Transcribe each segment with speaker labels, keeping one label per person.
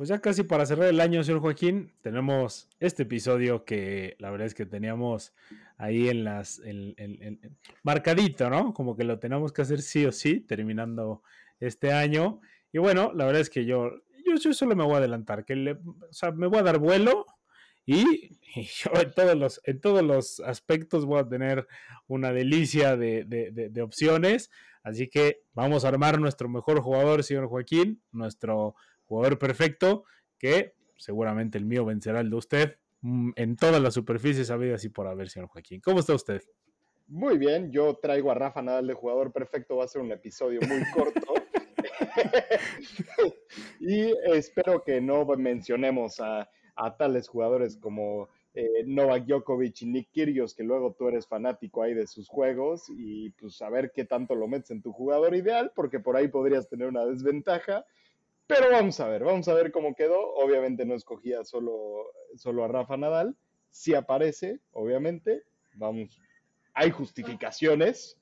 Speaker 1: Pues ya casi para cerrar el año, señor Joaquín, tenemos este episodio que la verdad es que teníamos ahí en las, marcadito, ¿no? Como que lo tenemos que hacer sí o sí, terminando este año. Y bueno, la verdad es que yo, yo, solo me voy a adelantar, que o sea, me voy a dar vuelo y, yo en todos, los, en todos los aspectos voy a tener una delicia de, de opciones. Así que vamos a armar nuestro mejor jugador, señor Joaquín, nuestro jugador perfecto, que seguramente el mío vencerá el de usted mm, en todas las superficies habidas y por haber, señor Joaquín. ¿Cómo está usted?
Speaker 2: Muy bien, yo traigo a Rafa Nadal de jugador perfecto, va a ser un episodio muy corto. y espero que no mencionemos a, tales jugadores como eh, Novak Djokovic y Nick Kyrgios, que luego tú eres fanático ahí de sus juegos y pues a ver qué tanto lo metes en tu jugador ideal, porque por ahí podrías tener una desventaja. Pero vamos a ver, vamos a ver cómo quedó. Obviamente no escogía solo, solo a Rafa Nadal. Si aparece, obviamente, vamos, hay justificaciones.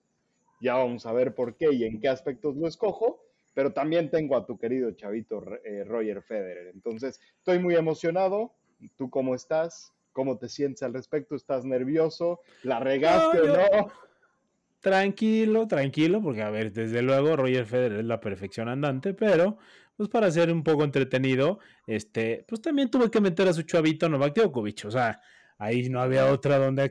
Speaker 2: Ya vamos a ver por qué y en qué aspectos lo escojo. Pero también tengo a tu querido chavito eh, Roger Federer. Entonces, estoy muy emocionado. ¿Tú cómo estás? ¿Cómo te sientes al respecto? ¿Estás nervioso? ¿La regaste o no?
Speaker 1: Tranquilo, tranquilo, porque a ver, desde luego Roger Federer es la perfección andante, pero pues para ser un poco entretenido, este, pues también tuve que meter a su chavito Novak Djokovic, o sea, ahí no había otra donde,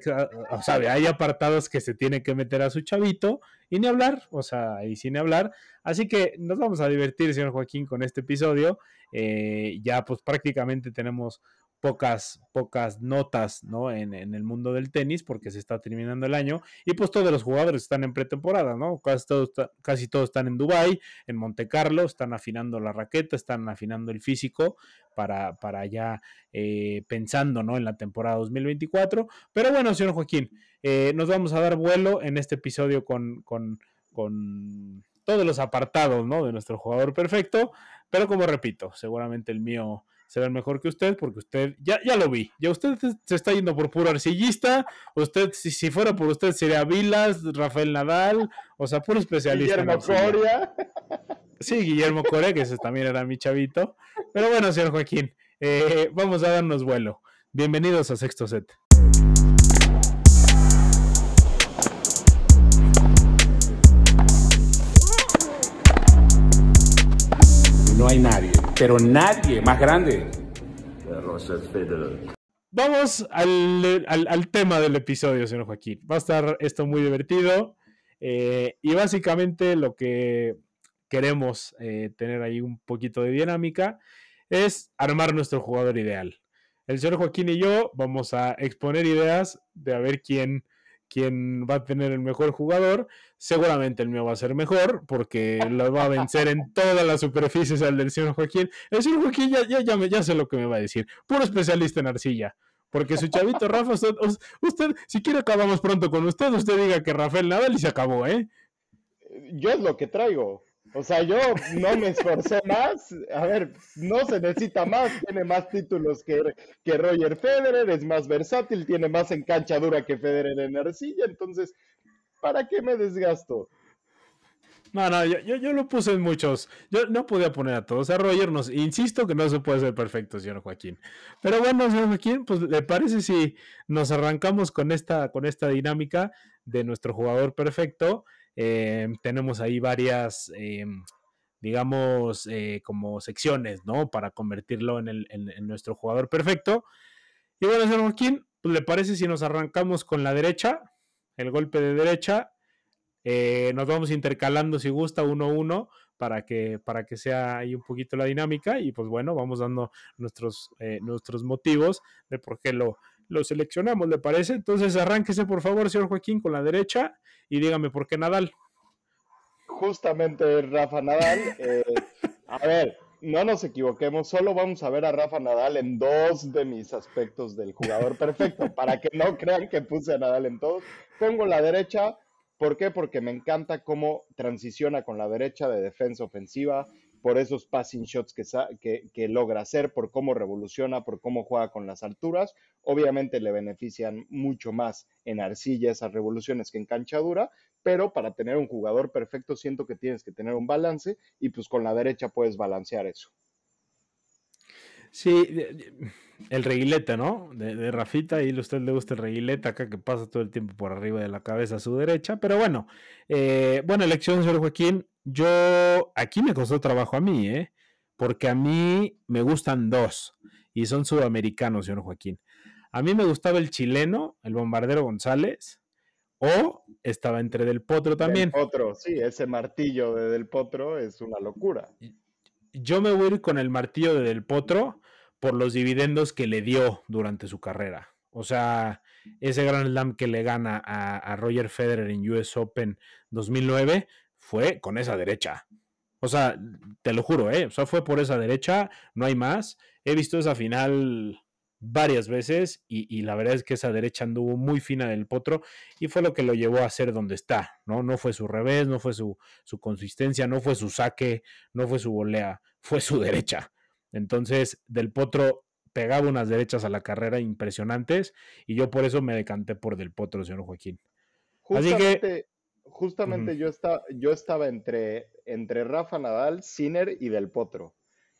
Speaker 1: o sea, hay apartados que se tiene que meter a su chavito y ni hablar, o sea, ahí sin hablar, así que nos vamos a divertir, señor Joaquín, con este episodio, eh, ya pues prácticamente tenemos pocas, pocas notas ¿no? En, el mundo del tenis porque se está terminando el año y pues todos los jugadores están en pretemporada, ¿no? Casi todos, casi todos están en Dubai, en Monte Carlo, están afinando la raqueta, están afinando el físico para, para ya eh, pensando ¿no? en la temporada 2024. Pero bueno, señor Joaquín, eh, nos vamos a dar vuelo en este episodio con, con, con todos los apartados ¿no? de nuestro jugador perfecto, pero como repito, seguramente el mío se ve mejor que usted, porque usted, ya, ya lo vi, ya usted se está yendo por puro arcillista, usted, si, si fuera por usted, sería Vilas, Rafael Nadal, o sea, puro especialista.
Speaker 2: Guillermo Coria.
Speaker 1: Sí, Guillermo Coria, que ese también era mi chavito. Pero bueno, señor Joaquín, eh, vamos a darnos vuelo. Bienvenidos a Sexto Set.
Speaker 3: No hay nadie pero nadie más grande.
Speaker 1: Vamos al, tema del episodio, señor Joaquín. Va a estar esto muy divertido. Eh, y básicamente lo que queremos eh, tener ahí un poquito de dinámica es armar nuestro jugador ideal. El señor Joaquín y yo vamos a exponer ideas de a ver quién quién va a tener el mejor jugador. Seguramente el mío va a ser mejor porque lo va a vencer en todas las superficies al del señor Joaquín. El señor Joaquín ya, ya, ya, ya sé lo que me va a decir. Puro especialista en arcilla. Porque su chavito Rafa, usted, usted, si quiere acabamos pronto con usted, usted diga que Rafael Nadal y se acabó, ¿eh?
Speaker 2: Yo es lo que traigo. O sea, yo no me esforcé más. A ver, no se necesita más. Tiene más títulos que, que Roger Federer, es más versátil, tiene más enganchadura que Federer en arcilla. Entonces, ¿para qué me desgasto?
Speaker 1: No, no, yo, yo, lo puse en muchos. Yo no podía poner a todos. A Roger nos, insisto que no se puede ser perfecto, señor Joaquín. Pero bueno, señor Joaquín, pues ¿le parece si nos arrancamos con esta, con esta dinámica de nuestro jugador perfecto? Eh, tenemos ahí varias, eh, digamos, eh, como secciones, ¿no? Para convertirlo en, el, en, nuestro jugador perfecto. Y bueno, señor Joaquín, pues, ¿le parece si nos arrancamos con la derecha? El golpe de derecha. nos vamos intercalando, si gusta, uno a uno, para que, para que sea ahí un poquito la dinámica. Y pues bueno, vamos dando nuestros, nuestros motivos de por qué lo, lo seleccionamos, ¿le parece? Entonces arránquese por favor, señor Joaquín, con la derecha y dígame por qué Nadal.
Speaker 2: Justamente Rafa Nadal. Eh, a ver, no nos equivoquemos, solo vamos a ver a Rafa Nadal en dos de mis aspectos del jugador perfecto, para que no crean que puse a Nadal en todos. Pongo la derecha, ¿por qué? Porque me encanta cómo transiciona con la derecha de defensa ofensiva, por esos passing shots que, que, logra hacer, por cómo revoluciona, por cómo juega con las alturas. Obviamente le benefician mucho más en arcilla esas revoluciones que en canchadura, pero para tener un jugador perfecto siento que tienes que tener un balance y pues con la derecha puedes balancear eso.
Speaker 1: Sí, el reguilete, ¿no? De, Rafita, y a usted le gusta el reguilete acá que pasa todo el tiempo por arriba de la cabeza a su derecha. Pero bueno, eh, buena elección, señor Joaquín. Yo, aquí me costó trabajo a mí, ¿eh? Porque a mí me gustan dos y son sudamericanos, señor Joaquín. A mí me gustaba el chileno, el bombardero González, o estaba entre Del Potro también.
Speaker 2: Del Potro, sí, ese martillo de Del Potro es una locura.
Speaker 1: Yo me voy a ir con el martillo de Del Potro por los dividendos que le dio durante su carrera. O sea, ese gran slam que le gana a, Roger Federer en US Open 2009 fue con esa derecha. O sea, te lo juro, ¿eh? O sea, fue por esa derecha, no hay más. He visto esa final varias veces y, la verdad es que esa derecha anduvo muy fina del potro y fue lo que lo llevó a ser donde está, ¿no? No fue su revés, no fue su, su consistencia, no fue su saque, no fue su volea, fue su derecha. Entonces, Del Potro pegaba unas derechas a la carrera impresionantes y yo por eso me decanté por Del Potro, señor Joaquín.
Speaker 2: Justamente, Así que, justamente yo, estaba, yo estaba entre, entre Rafa Nadal, Sinner y Del Potro.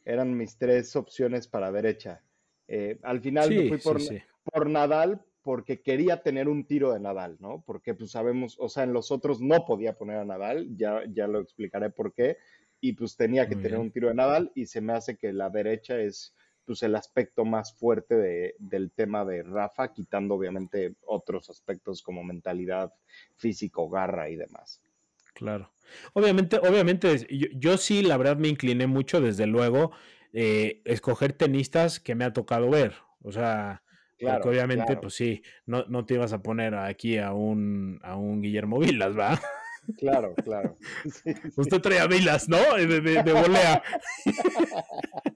Speaker 2: Eran mis tres opciones para derecha. Eh, al final me fui por, por Nadal porque quería tener un tiro de Nadal, ¿no? Porque pues sabemos, o sea, en los otros no podía poner a Nadal, ya, ya lo explicaré por qué, y pues tenía que tener un tiro de Nadal y se me hace que la derecha es pues el aspecto más fuerte de, del tema de Rafa, quitando obviamente otros aspectos como mentalidad, físico, garra y demás.
Speaker 1: Claro. Obviamente, obviamente, yo, sí, la verdad me incliné mucho, desde luego, eh, escoger tenistas que me ha tocado ver. O sea, porque obviamente, pues sí, no, no, te ibas a poner aquí a un, a un Guillermo Vilas, ¿va?
Speaker 2: Claro, claro.
Speaker 1: Usted trae Vilas, ¿no? De, de, volea.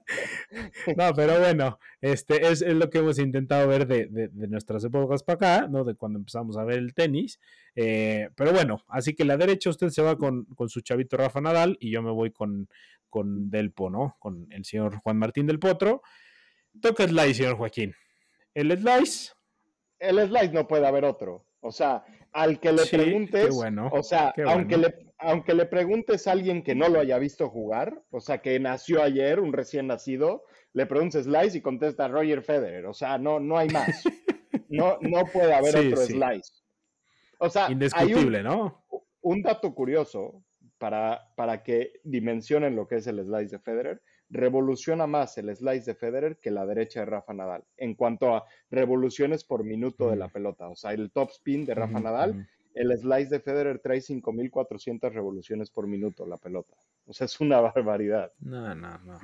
Speaker 1: no, pero bueno, este es, lo que hemos intentado ver de, nuestras épocas para acá, ¿no? De cuando empezamos a ver el tenis. Eh, pero bueno, así que la derecha usted se va con, su chavito Rafa Nadal y yo me voy con, con Delpo, ¿no? Con el señor Juan Martín del Potro. Toca slice, señor Joaquín. El slice.
Speaker 2: El slice no puede haber otro. O sea, al que le preguntes, o sea, aunque, le, aunque le preguntes a alguien que no lo haya visto jugar, o sea, que nació ayer, un recién nacido, le preguntes Slice y contesta Roger Federer. O sea, no, no hay más. No, no puede haber otro Slice. O sea,
Speaker 1: indiscutible, ¿no?
Speaker 2: Un dato curioso para, para que dimensionen lo que es el Slice de Federer revoluciona más el slice de Federer que la derecha de Rafa Nadal en cuanto a revoluciones por minuto de la pelota. O sea, el top spin de Rafa Nadal, el slice de Federer trae 5.400 revoluciones por minuto la pelota. O sea, es una barbaridad.
Speaker 1: No, no, no.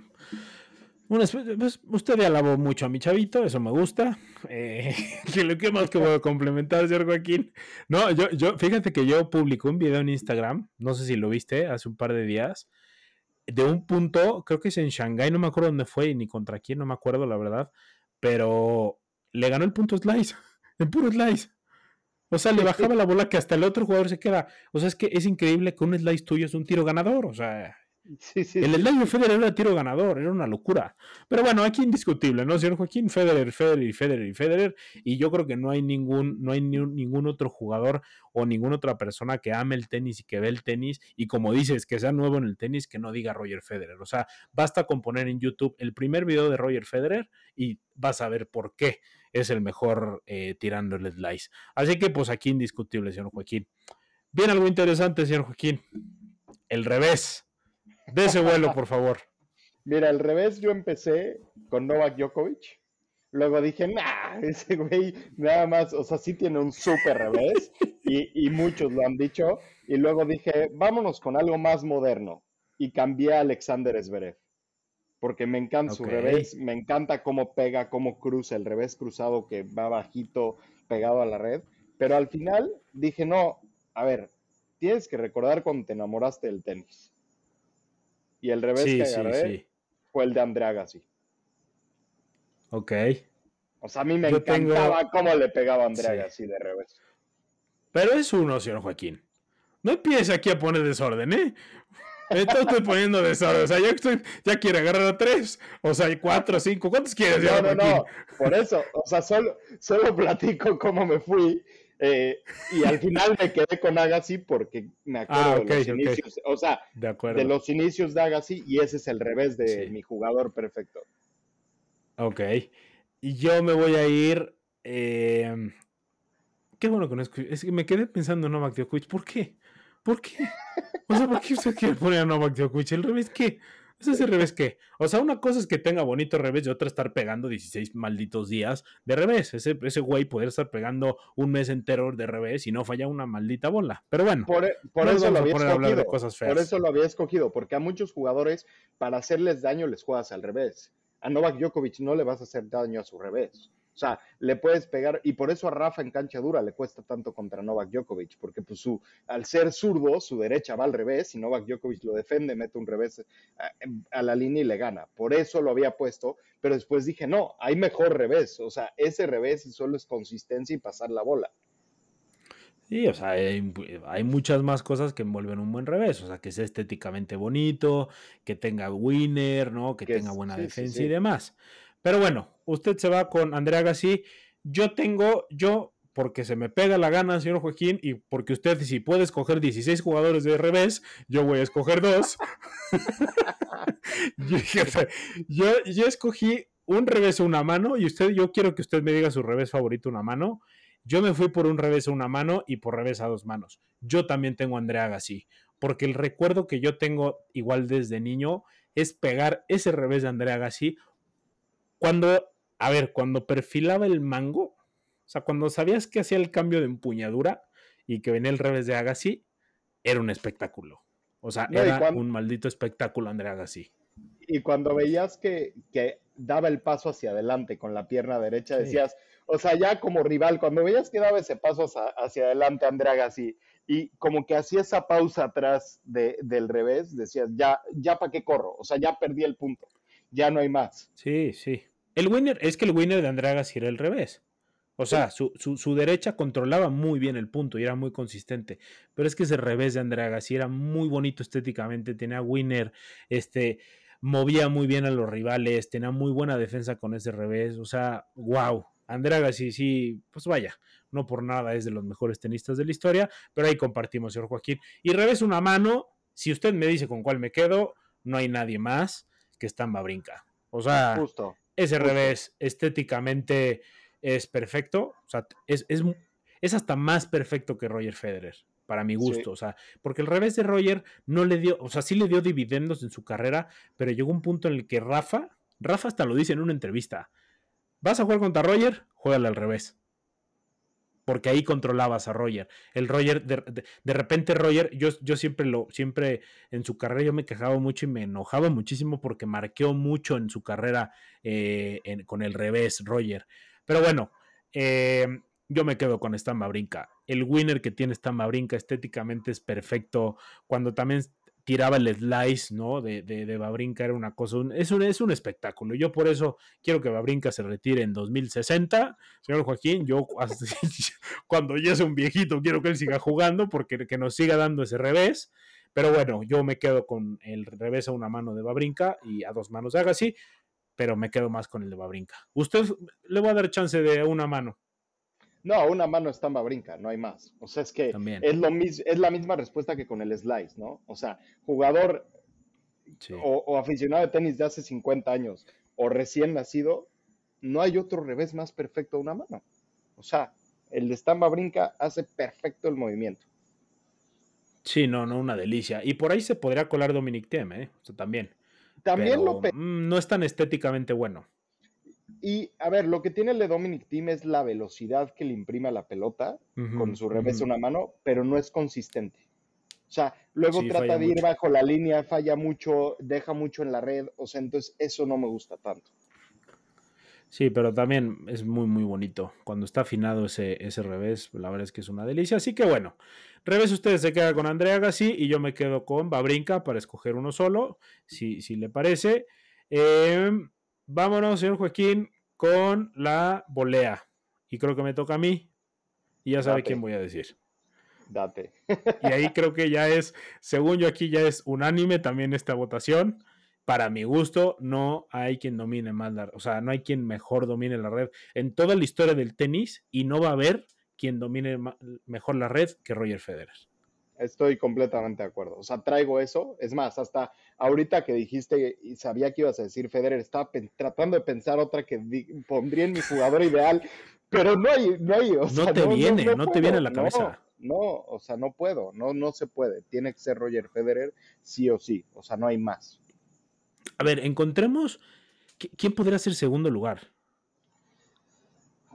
Speaker 1: Bueno, pues, usted alabó mucho a mi chavito, eso me gusta. Eh, que lo que más que voy a complementar, señor Joaquín. No, yo, yo, fíjate que yo publicé un video en Instagram, no sé si lo viste hace un par de días, de un punto, creo que es en Shanghai, no me acuerdo dónde fue ni contra quién, no me acuerdo la verdad, pero le ganó el punto slice, el puro slice. O sea, le bajaba la bola que hasta el otro jugador se queda. O sea, es que es increíble que un slice tuyo es un tiro ganador. O sea, el slide de Federer era tiro ganador, era una locura. Pero bueno, aquí indiscutible, ¿no? Señor Joaquín, Federer, Federer y Federer y Federer. Y yo creo que no hay ningún, no hay ningún otro jugador o ninguna otra persona que ame el tenis y que ve el tenis. Y como dices, que sea nuevo en el tenis, que no diga Roger Federer. O sea, basta con poner en YouTube el primer video de Roger Federer y vas a ver por qué es el mejor eh, tirando el slice. Así que, pues aquí indiscutible, señor Joaquín. Bien, algo interesante, señor Joaquín. El revés. De ese vuelo, por favor.
Speaker 2: Mira, al revés, yo empecé con Novak Djokovic. Luego dije, nah, ese güey nada más, o sea, sí tiene un súper revés y, muchos lo han dicho. Y luego dije, vámonos con algo más moderno. Y cambié a Alexander Zverev. Porque me encanta su revés, me encanta cómo pega, cómo cruza, el revés cruzado que va bajito, pegado a la red. Pero al final dije, no, a ver, tienes que recordar cuando te enamoraste del tenis. Y el revés que agarré fue el de André Agassi.
Speaker 1: Ok.
Speaker 2: O sea, a mí me encantaba cómo le pegaba a André Agassi de revés.
Speaker 1: Pero es uno, señor Joaquín. No empieces aquí a poner desorden, ¿eh? estoy poniendo desorden. O sea, ya, estoy, ya quiere agarrar a tres. O sea, hay cuatro, cinco. ¿Cuántos quieres?
Speaker 2: No, no, no. Por eso. O sea, solo, solo platico cómo me fui eh, y al final me quedé con Agassi porque me acuerdo ah, de los inicios, o sea, de, los inicios de Agassi y ese es el revés de mi jugador perfecto.
Speaker 1: Ok. Y yo me voy a ir. Eh, qué bueno que no. Es que me quedé pensando en Novak Djokovic. ¿Por qué? ¿Por qué? O sea, ¿por qué usted quiere poner a Novak Djokovic? ¿El revés qué? ¿Es ese revés qué? O sea, una cosa es que tenga bonito revés y otra estar pegando 16 malditos días de revés. Ese, ese güey poder estar pegando un mes entero de revés y no falla una maldita bola. Pero bueno,
Speaker 2: por, e, eso lo había escogido. Por eso lo había escogido, porque a muchos jugadores, para hacerles daño, les juegas al revés. A Novak Djokovic no le vas a hacer daño a su revés. O sea, le puedes pegar, y por eso a Rafa en cancha dura le cuesta tanto contra Novak Djokovic, porque pues su, al ser zurdo, su derecha va al revés, y Novak Djokovic lo defiende, mete un revés a, a, la línea y le gana. Por eso lo había puesto, pero después dije, no, hay mejor revés. O sea, ese revés solo es consistencia y pasar la bola.
Speaker 1: Sí, o sea, hay, hay, muchas más cosas que envuelven un buen revés, o sea, que sea estéticamente bonito, que tenga winner, ¿no? Que, tenga buena defensa y demás. Pero bueno, usted se va con Andrea Gassi. Yo tengo, yo, porque se me pega la gana, señor Joaquín, y porque usted, si puede escoger 16 jugadores de revés, yo voy a escoger dos. yo, yo, escogí un revés o una mano, y usted, yo quiero que usted me diga su revés favorito, una mano. Yo me fui por un revés a una mano y por revés a dos manos. Yo también tengo a Andrea Gassi, porque el recuerdo que yo tengo igual desde niño es pegar ese revés de Andrea Gassi cuando, a ver, cuando perfilaba el mango, o sea, cuando sabías que hacía el cambio de empuñadura y que venía el revés de Agassi, era un espectáculo. O sea, era un maldito espectáculo André Agassi.
Speaker 2: Y cuando veías que, que, daba el paso hacia adelante con la pierna derecha, decías, o sea, ya como rival, cuando veías que daba ese paso hacia, adelante André Agassi y como que hacía esa pausa atrás de, del revés, decías, ya, ya para qué corro, o sea, ya perdí el punto ya no hay más.
Speaker 1: Sí, sí. El winner, es que el winner de Andrea Agassi era el revés. O sea, su, su, derecha controlaba muy bien el punto y era muy consistente. Pero es que ese revés de Andrea Agassi era muy bonito estéticamente. Tenía winner, este, movía muy bien a los rivales, tenía muy buena defensa con ese revés. O sea, wow. Andrea Agassi, sí, pues vaya, no por nada es de los mejores tenistas de la historia, pero ahí compartimos, señor Joaquín. Y revés una mano, si usted me dice con cuál me quedo, no hay nadie más que está en Babrinca. O sea, justo, ese revés estéticamente es perfecto. O sea, es, es, hasta más perfecto que Roger Federer, para mi gusto. O sea, porque el revés de Roger no le dio, o sea, sí le dio dividendos en su carrera, pero llegó un punto en el que Rafa, Rafa hasta lo dice en una entrevista. ¿Vas a jugar contra Roger? Juégale al revés porque ahí controlabas a Roger. El Roger, de, repente Roger, yo, yo, siempre lo, siempre en su carrera yo me quejaba mucho y me enojaba muchísimo porque marqueó mucho en su carrera eh, con el revés, Roger. Pero bueno, eh, yo me quedo con Stamba Brinca. El winner que tiene Stamba Brinca estéticamente es perfecto. Cuando también tiraba el slice, ¿no? De, de, Babrinka era una cosa, es, un, es un espectáculo. Yo por eso quiero que Babrinka se retire en 2060. Señor Joaquín, yo cuando ya sea un viejito quiero que él siga jugando porque que nos siga dando ese revés. Pero bueno, yo me quedo con el revés a una mano de Babrinka y a dos manos de Agassi, pero me quedo más con el de Babrinka. Usted le va a dar chance de una mano.
Speaker 2: No, una mano está brinca, no hay más. O sea, es que es, lo es la misma respuesta que con el slice, ¿no? O sea, jugador o, aficionado de tenis de hace 50 años o recién nacido, no hay otro revés más perfecto a una mano. O sea, el de Stamba Brinca hace perfecto el movimiento.
Speaker 1: Sí, no, no, una delicia. Y por ahí se podría colar Dominic Thiem, ¿eh? O sea, también. También lo... Mm, no es tan estéticamente bueno.
Speaker 2: Y a ver, lo que tiene el de Dominic Thiem es la velocidad que le imprime a la pelota con su revés una mano, pero no es consistente. O sea, luego trata de ir bajo la línea, falla mucho, deja mucho en la red, o sea, entonces eso no me gusta tanto.
Speaker 1: Sí, pero también es muy, muy bonito. Cuando está afinado ese, ese revés, la verdad es que es una delicia. Así que bueno, revés ustedes se quedan con Andrea Gassi y yo me quedo con Babrinka para escoger uno solo, si, si le parece. Eh, Vámonos, señor Joaquín, con la volea. Y creo que me toca a mí. Y ya sabe quién voy a decir.
Speaker 2: Date.
Speaker 1: y ahí creo que ya es, según yo aquí ya es unánime también esta votación. Para mi gusto, no hay quien domine más la o sea, no hay quien mejor domine la red en toda la historia del tenis y no va a haber quien domine mejor la red que Roger Federer.
Speaker 2: Estoy completamente de acuerdo. O sea, traigo eso. Es más, hasta ahorita que dijiste y sabía que ibas a decir Federer, estaba tratando de pensar otra que pondría en mi jugador ideal, pero no hay, no hay. O
Speaker 1: no te viene, no, te viene a la cabeza.
Speaker 2: No, o sea, no puedo, no, no se puede. Tiene que ser Roger Federer, sí o sí. O sea, no hay más.
Speaker 1: A ver, encontremos. ¿Quién podría ser segundo lugar?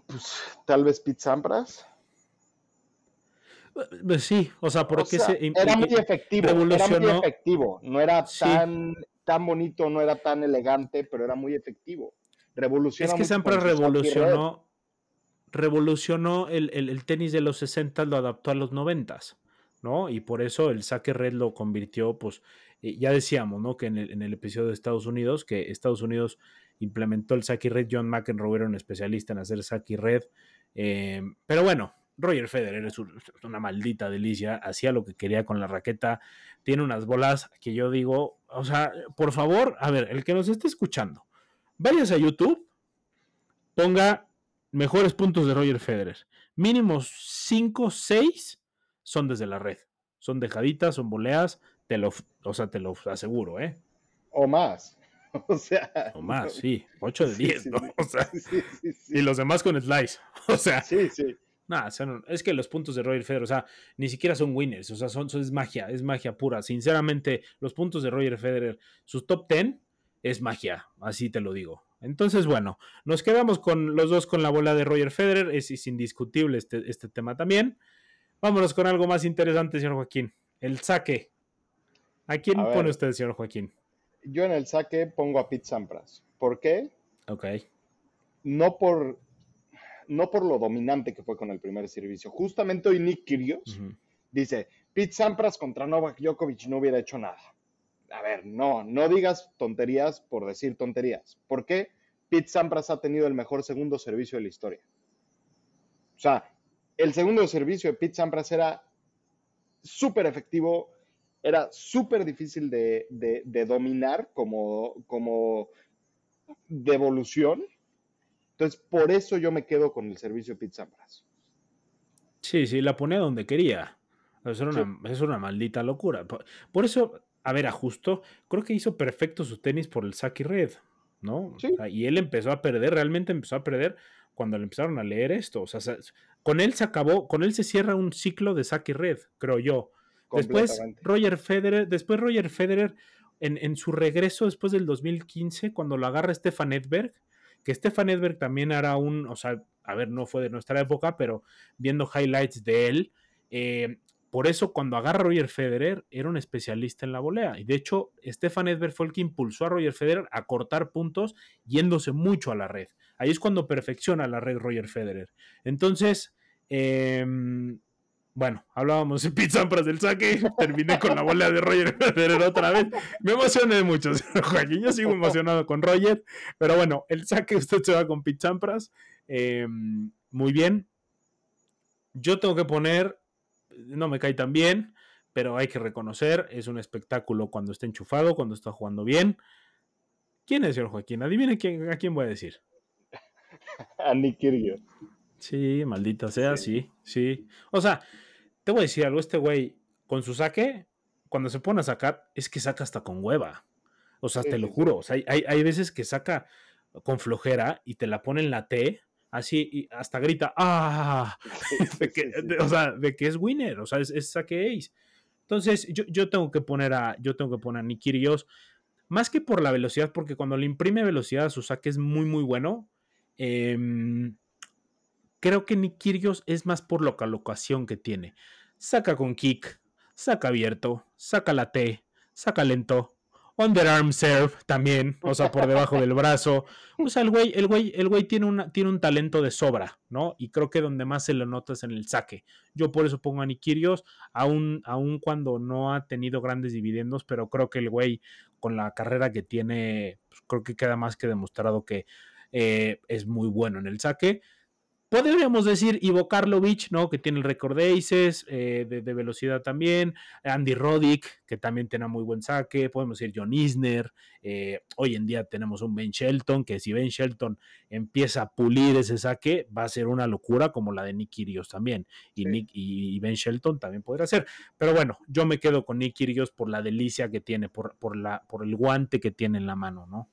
Speaker 2: Pues tal vez Pete Sampras.
Speaker 1: Pues sí, o sea, porque
Speaker 2: era muy efectivo, era muy efectivo, no era tan, tan bonito, no era tan elegante, pero era muy efectivo.
Speaker 1: Revolucionó. Es que siempre revolucionó, revolucionó el, tenis de los 60, lo adaptó a los 90, ¿no? Y por eso el saque red lo convirtió, pues, eh, ya decíamos, ¿no? Que en el, en el, episodio de Estados Unidos, que Estados Unidos implementó el saque red, John McEnroe era un especialista en hacer saque red, eh, pero bueno, Roger Federer es una maldita delicia, hacía lo que quería con la raqueta, tiene unas bolas que yo digo, o sea, por favor, a ver, el que nos esté escuchando, váyase a YouTube, ponga mejores puntos de Roger Federer, mínimos 5, 6 son desde la red, son dejaditas, son boleas, te lo, o sea, te lo aseguro, ¿eh?
Speaker 2: O más. O sea.
Speaker 1: O más, sí. 8 de 10, ¿no? O sea. y los demás con slice. O sea.
Speaker 2: Sí, sí.
Speaker 1: Nada, es que los puntos de Roger Federer, o sea, ni siquiera son winners, o sea, son, es magia, es magia pura. Sinceramente, los puntos de Roger Federer, sus top 10 es magia, así te lo digo. Entonces, bueno, nos quedamos con los dos con la bola de Roger Federer, es, indiscutible este, este, tema también. Vámonos con algo más interesante, señor Joaquín. El saque. ¿A quién pone usted, señor Joaquín?
Speaker 2: Yo en el saque pongo a Pete Sampras. ¿Por qué?
Speaker 1: Ok.
Speaker 2: No por no por lo dominante que fue con el primer servicio. Justamente hoy Nick Kyrgios dice, Pete Sampras contra Novak Djokovic no hubiera hecho nada. A ver, no, no digas tonterías por decir tonterías. ¿Por qué? Pete Sampras ha tenido el mejor segundo servicio de la historia. O sea, el segundo servicio de Pete Sampras era súper efectivo, era súper difícil de, de, dominar como, como devolución entonces, por eso yo me quedo con el servicio Pizza Sampras.
Speaker 1: Sí, sí, la pone donde quería. Es una, es una maldita locura. Por, eso, a ver, ajusto, creo que hizo perfecto su tenis por el saque red, ¿no? y él empezó a perder, realmente empezó a perder cuando le empezaron a leer esto. O sea, con él se acabó, con él se cierra un ciclo de saque red, creo yo. Después Roger Federer, después Roger Federer en, en, su regreso después del 2015, cuando lo agarra Stefan Edberg, que Stefan Edberg también era un, o sea, a ver, no fue de nuestra época, pero viendo highlights de él, eh, por eso cuando agarra a Roger Federer era un especialista en la volea. Y de hecho, Stefan Edberg fue el que impulsó a Roger Federer a cortar puntos yéndose mucho a la red. Ahí es cuando perfecciona la red Roger Federer. Entonces, eh, bueno, hablábamos de Pete Sampras del saque, terminé con la bola de Roger Federer otra vez. Me emocioné mucho, Joaquín. Yo sigo emocionado con Roger, pero bueno, el saque usted se va con Pete Sampras. Em, muy bien. Yo tengo que poner, no me cae tan bien, pero hay que reconocer, es un espectáculo cuando está enchufado, cuando está jugando bien. ¿Quién es, señor Joaquín? Adivine quién, a quién voy a decir.
Speaker 2: A Nick.
Speaker 1: Sí, maldita sea, sí, sí. O sea, te voy a decir algo, este güey, con su saque, cuando se pone a sacar, es que saca hasta con hueva. O sea, te lo juro. O sea, hay, hay, veces que saca con flojera y te la pone en la T, así, y hasta grita, ¡ah! o sea, de que es winner, o sea, es, saque ace. Entonces, yo, yo, tengo que poner a, yo tengo que poner a Nikirios, más que por la velocidad, porque cuando le imprime velocidad a su saque es muy, muy bueno. Eh, Creo que Nick es más por la colocación que tiene. Saca con kick, saca abierto, saca la T, saca lento, underarm serve también, o sea, por debajo del brazo. O sea, el güey, el güey, el güey tiene, tiene un talento de sobra, ¿no? Y creo que donde más se lo nota es en el saque. Yo por eso pongo a Nikirios, aún, aún cuando no ha tenido grandes dividendos, pero creo que el güey, con la carrera que tiene, pues, creo que queda más que demostrado que eh, es muy bueno en el saque. Podríamos decir Ivo Karlovic, ¿no? Que tiene el récord de aces, eh, de, velocidad también. Andy Roddick, que también tiene muy buen saque. Podemos decir John Isner. Eh, hoy en día tenemos un Ben Shelton, que si Ben Shelton empieza a pulir ese saque, va a ser una locura como la de Nick Kyrgios también. Y, Nick, y, Ben Shelton también podrá ser. Pero bueno, yo me quedo con Nick Kyrgios por la delicia que tiene, por, por, la, por el guante que tiene en la mano, ¿no?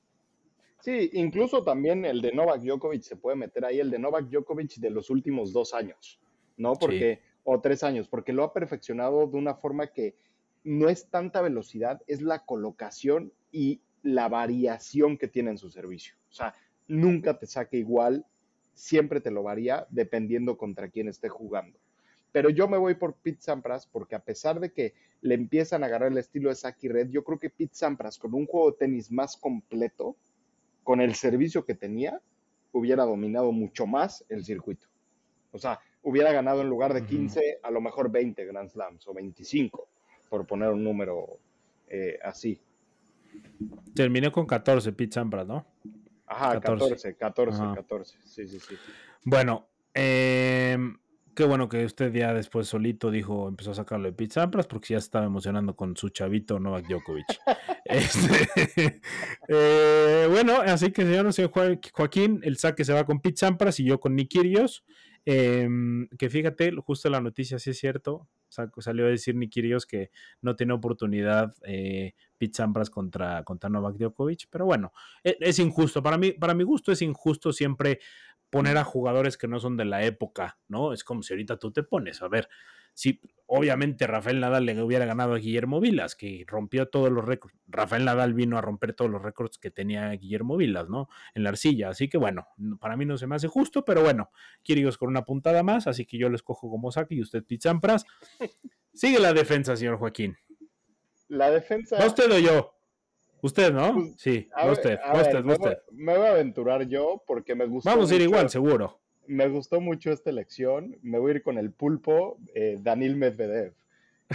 Speaker 2: Sí, incluso también el de Novak Djokovic se puede meter ahí, el de Novak Djokovic de los últimos dos años, ¿no? Porque, o tres años, porque lo ha perfeccionado de una forma que no es tanta velocidad, es la colocación y la variación que tiene en su servicio. O sea, nunca te saque igual, siempre te lo varía dependiendo contra quién esté jugando. Pero yo me voy por Pete Sampras porque a pesar de que le empiezan a agarrar el estilo de Saki Red, yo creo que Pete Sampras con un juego de tenis más completo, con el servicio que tenía, hubiera dominado mucho más el circuito. O sea, hubiera ganado en lugar de 15, a lo mejor 20 Grand Slams o 25, por poner un número eh, así.
Speaker 1: Terminé con 14 Pete Sampras, ¿no?
Speaker 2: Ajá, 14, 14, 14, Sí, sí, sí.
Speaker 1: Bueno, eh, Qué bueno que usted ya después solito dijo, empezó a sacarlo de Pete Sampras porque ya estaba emocionando con su chavito Novak Djokovic. Este, eh, bueno, así que señor, señor Joaquín, el saque se va con Pete Sampras y yo con Nikirios. Em, que fíjate, justo la noticia sí es cierto. Salió a decir Nikirios que no tiene oportunidad eh, Pete Sampras contra, contra Novak Djokovic. Pero bueno, es, es injusto. Para mí, para mi gusto es injusto siempre poner a jugadores que no son de la época, ¿no? Es como si ahorita tú te pones, a ver, si obviamente Rafael Nadal le hubiera ganado a Guillermo Vilas, que rompió todos los récords, Rafael Nadal vino a romper todos los récords que tenía Guillermo Vilas, ¿no? En la arcilla, así que bueno, para mí no se me hace justo, pero bueno, Kirigos con una puntada más, así que yo lo escojo como saque y usted Pizzampras. Sigue la defensa, señor Joaquín.
Speaker 2: La defensa.
Speaker 1: ¿Va usted o yo? Usted, ¿no? Pues, sí, usted, usted,
Speaker 2: me,
Speaker 1: usted.
Speaker 2: Me voy a aventurar yo porque me gustó.
Speaker 1: Vamos a ir igual, seguro.
Speaker 2: Me gustó mucho esta elección. Me voy a ir con el pulpo, eh, Danil Medvedev.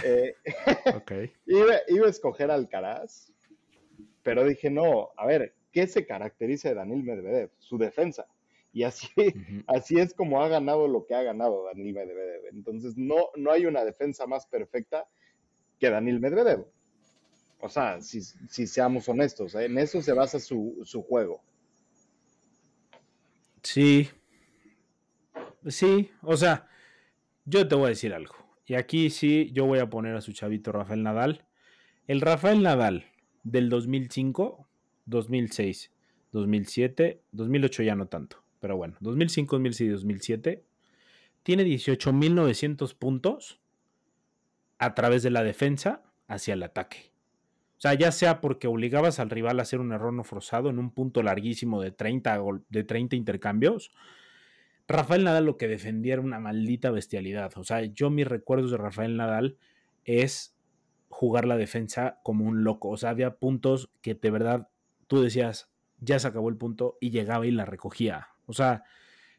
Speaker 2: Eh, iba, a escoger Alcaraz, pero dije, no, a ver, ¿qué se caracteriza de Danil Medvedev? Su defensa. Y así, así es como ha ganado lo que ha ganado Danil Medvedev. Entonces, no, no hay una defensa más perfecta que Danil Medvedev. O sea, si, seamos honestos, ¿eh? en eso se basa su, juego.
Speaker 1: Sí. Sí, o sea, yo te voy a decir algo. Y aquí sí, yo voy a poner a su chavito Rafael Nadal. El Rafael Nadal del 2005, 2006, 2007, 2008 ya no tanto, pero bueno, 2005, 2006, 2007, tiene 18.900 puntos a través de la defensa hacia el ataque. O sea, ya sea porque obligabas al rival a hacer un error no forzado en un punto larguísimo de 30, de 30 intercambios, Rafael Nadal lo que defendía era una maldita bestialidad. O sea, yo mis recuerdos de Rafael Nadal es jugar la defensa como un loco. O sea, había puntos que de verdad tú decías, ya se acabó el punto y llegaba y la recogía. O sea,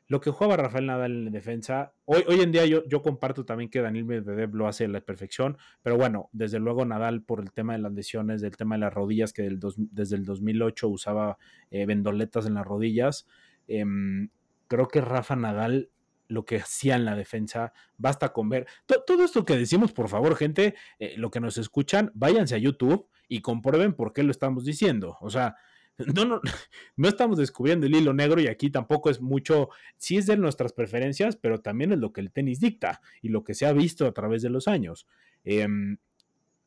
Speaker 1: lo que jugaba Rafael Nadal en defensa, hoy, hoy en día yo, yo comparto también que Daniel Medvedev lo hace a la perfección, pero bueno, desde luego Nadal por el tema de las lesiones, del tema de las rodillas, que desde el 2008 usaba eh, vendoletas en las rodillas, em, creo que Rafa Nadal lo que hacía en la defensa, basta con ver. todo esto que decimos, por favor, gente, eh, lo que nos escuchan, váyanse a YouTube y comprueben por qué lo estamos diciendo. O sea, no, no, no estamos descubriendo el hilo negro y aquí tampoco es mucho, sí es de nuestras preferencias, pero también es lo que el tenis dicta y lo que se ha visto a través de los años. Em,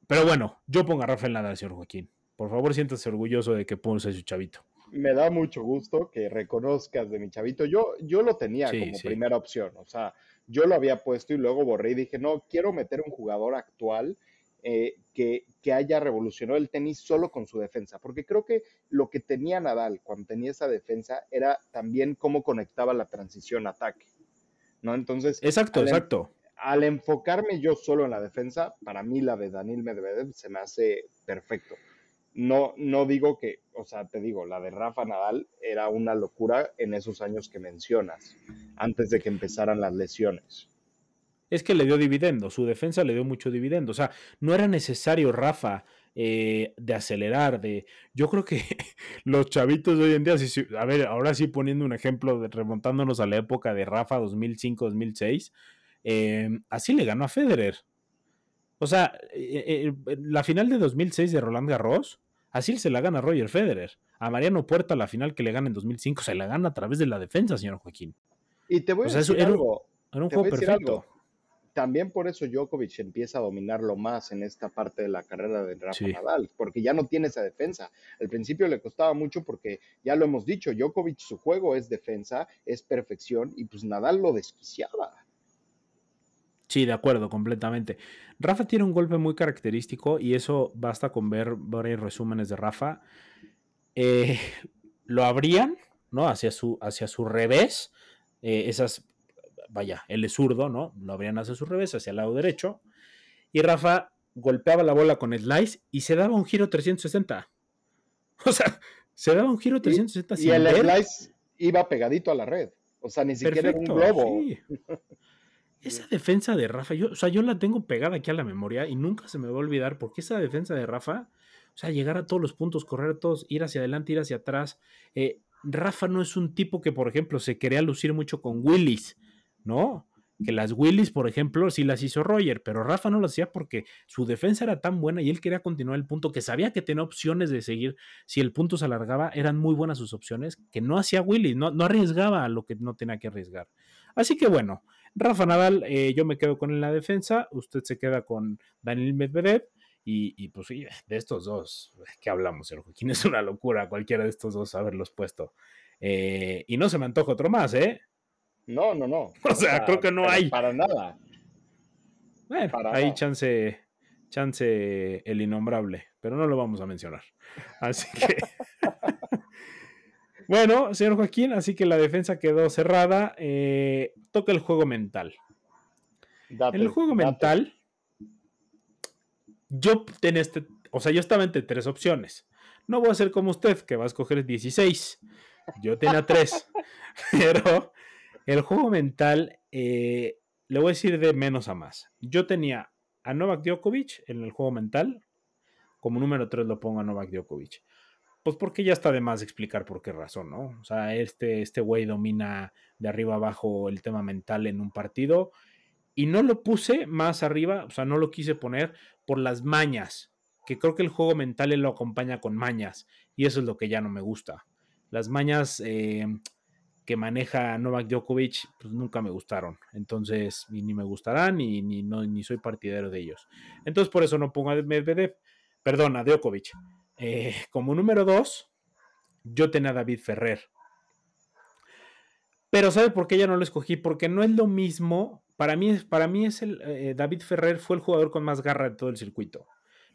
Speaker 1: pero bueno, yo pongo a Rafael Nadal, señor Joaquín. Por favor, siéntase orgulloso de que puse su chavito.
Speaker 2: Me da mucho gusto que reconozcas de mi chavito. Yo, yo lo tenía como primera opción, o sea, yo lo había puesto y luego borré y dije, no, quiero meter un jugador actual eh, que, haya revolucionado el tenis solo con su defensa, porque creo que lo que tenía Nadal cuando tenía esa defensa era también cómo conectaba la transición ataque, ¿no? Entonces...
Speaker 1: Exacto, al, exacto.
Speaker 2: Al enfocarme yo solo en la defensa, para mí la de Daniel Medvedev se me hace perfecto. No, no digo que, o sea, te digo, la de Rafa Nadal era una locura en esos años que mencionas, antes de que empezaran las lesiones
Speaker 1: es que le dio dividendo, su defensa le dio mucho dividendo. O sea, no era necesario Rafa eh, de acelerar, de... Yo creo que los chavitos de hoy en día, a ver, ahora sí poniendo un ejemplo, remontándonos a la época de Rafa 2005-2006, eh, así le ganó a Federer. O sea, eh, la final de 2006 de Roland Garros, así se la gana Roger Federer. A Mariano Puerta la final que le gana en 2005 se la gana a través de la defensa, señor Joaquín.
Speaker 2: Y te voy a decir algo. Era un juego perfecto también por eso Djokovic empieza a dominarlo más en esta parte de la carrera de Rafa Nadal, porque ya no tiene esa defensa. Al principio le costaba mucho porque ya lo hemos dicho, Djokovic su juego es defensa, es perfección y pues Nadal lo desquiciaba.
Speaker 1: Sí, de acuerdo, completamente. Rafa tiene un golpe muy característico y eso basta con ver varios resúmenes de Rafa. Eh, lo abrían, ¿no? Hacia su, hacia su revés, eh, esas vaya, él es zurdo, ¿no? Lo abrían hacia su revés, hacia el lado derecho. Y Rafa golpeaba la bola con slice y se daba un giro 360. O sea, se daba un giro 360
Speaker 2: y, y el slice iba pegadito a la red. O sea, ni siquiera era un globo.
Speaker 1: Esa defensa de Rafa, yo, o sea, yo la tengo pegada aquí a la memoria y nunca se me va a olvidar porque esa defensa de Rafa, o sea, llegar a todos los puntos, correr a todos, ir hacia adelante, ir hacia atrás. Eh, Rafa no es un tipo que, por ejemplo, se quería lucir mucho con Willis. ¿no? Que las Willis, por ejemplo, sí las hizo Roger, pero Rafa no lo hacía porque su defensa era tan buena y él quería continuar el punto, que sabía que tenía opciones de seguir. Si el punto se alargaba, eran muy buenas sus opciones, que no hacía Willis, no, no arriesgaba a lo que no tenía que arriesgar. Así que bueno, Rafa Nadal, eh, yo me quedo con él en la defensa, usted se queda con Daniel Medvedev. Y, pues sí, de estos dos, ¿qué hablamos? El Joaquín es una locura, cualquiera de estos dos haberlos puesto. Eh, y no se me antoja otro más, ¿eh?
Speaker 2: No, no, no.
Speaker 1: O sea, creo que no hay.
Speaker 2: Para nada.
Speaker 1: Bueno, ahí chance, chance el innombrable, pero no lo vamos a mencionar. Así que. bueno, señor Joaquín, así que la defensa quedó cerrada. Eh, toca el juego mental. en el juego mental, yo tenía este, o sea, yo estaba entre tres opciones. No voy a ser como usted, que va a escoger 16. Yo tenía tres. pero el juego mental, eh, le voy a decir de menos a más. Yo tenía a Novak Djokovic en el juego mental. Como número 3 lo pongo a Novak Djokovic. Pues porque ya está de más explicar por qué razón, ¿no? O sea, este, este güey domina de arriba abajo el tema mental en un partido. Y no lo puse más arriba, o sea, no lo quise poner por las mañas. Que creo que el juego mental lo acompaña con mañas. Y eso es lo que ya no me gusta. Las mañas. Eh, que maneja Novak Djokovic, pues nunca me gustaron. Entonces, ni me gustarán, ni, ni, no, ni soy partidario de ellos. Entonces, por eso no pongo a Medvedev, perdón, a Djokovic. Eh, como número dos, yo tenía a David Ferrer. Pero ¿sabe por qué ya no lo escogí? Porque no es lo mismo. Para mí, para mí es el eh, David Ferrer fue el jugador con más garra de todo el circuito.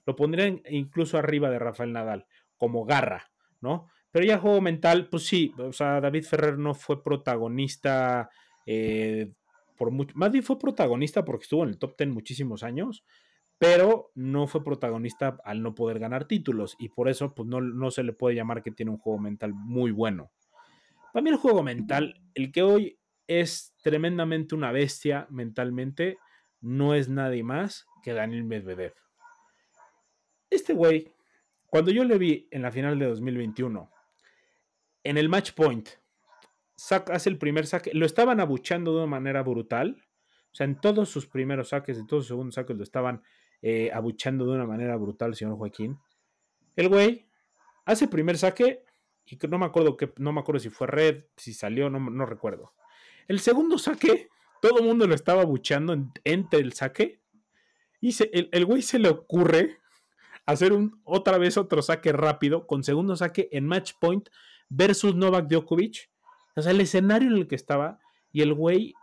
Speaker 1: Lo pondría incluso arriba de Rafael Nadal, como garra, ¿no? Pero ya juego mental, pues sí, o sea, David Ferrer no fue protagonista eh, por mucho, más bien fue protagonista porque estuvo en el top 10 muchísimos años, pero no fue protagonista al no poder ganar títulos y por eso pues no, no se le puede llamar que tiene un juego mental muy bueno. Para mí el juego mental, el que hoy es tremendamente una bestia mentalmente, no es nadie más que Daniel Medvedev. Este güey, cuando yo le vi en la final de 2021, en el match point, hace el primer saque, lo estaban abuchando de una manera brutal. O sea, en todos sus primeros saques, en todos sus segundos saques, lo estaban eh, abuchando de una manera brutal, señor Joaquín. El güey hace primer saque y no me acuerdo que, no me acuerdo si fue red, si salió, no, no recuerdo. El segundo saque, todo el mundo lo estaba abuchando entre el saque. Y el, el, güey se le ocurre hacer un, otra vez otro saque rápido con segundo saque en match point versus Novak Djokovic. O sea, el escenario en el que estaba y el güey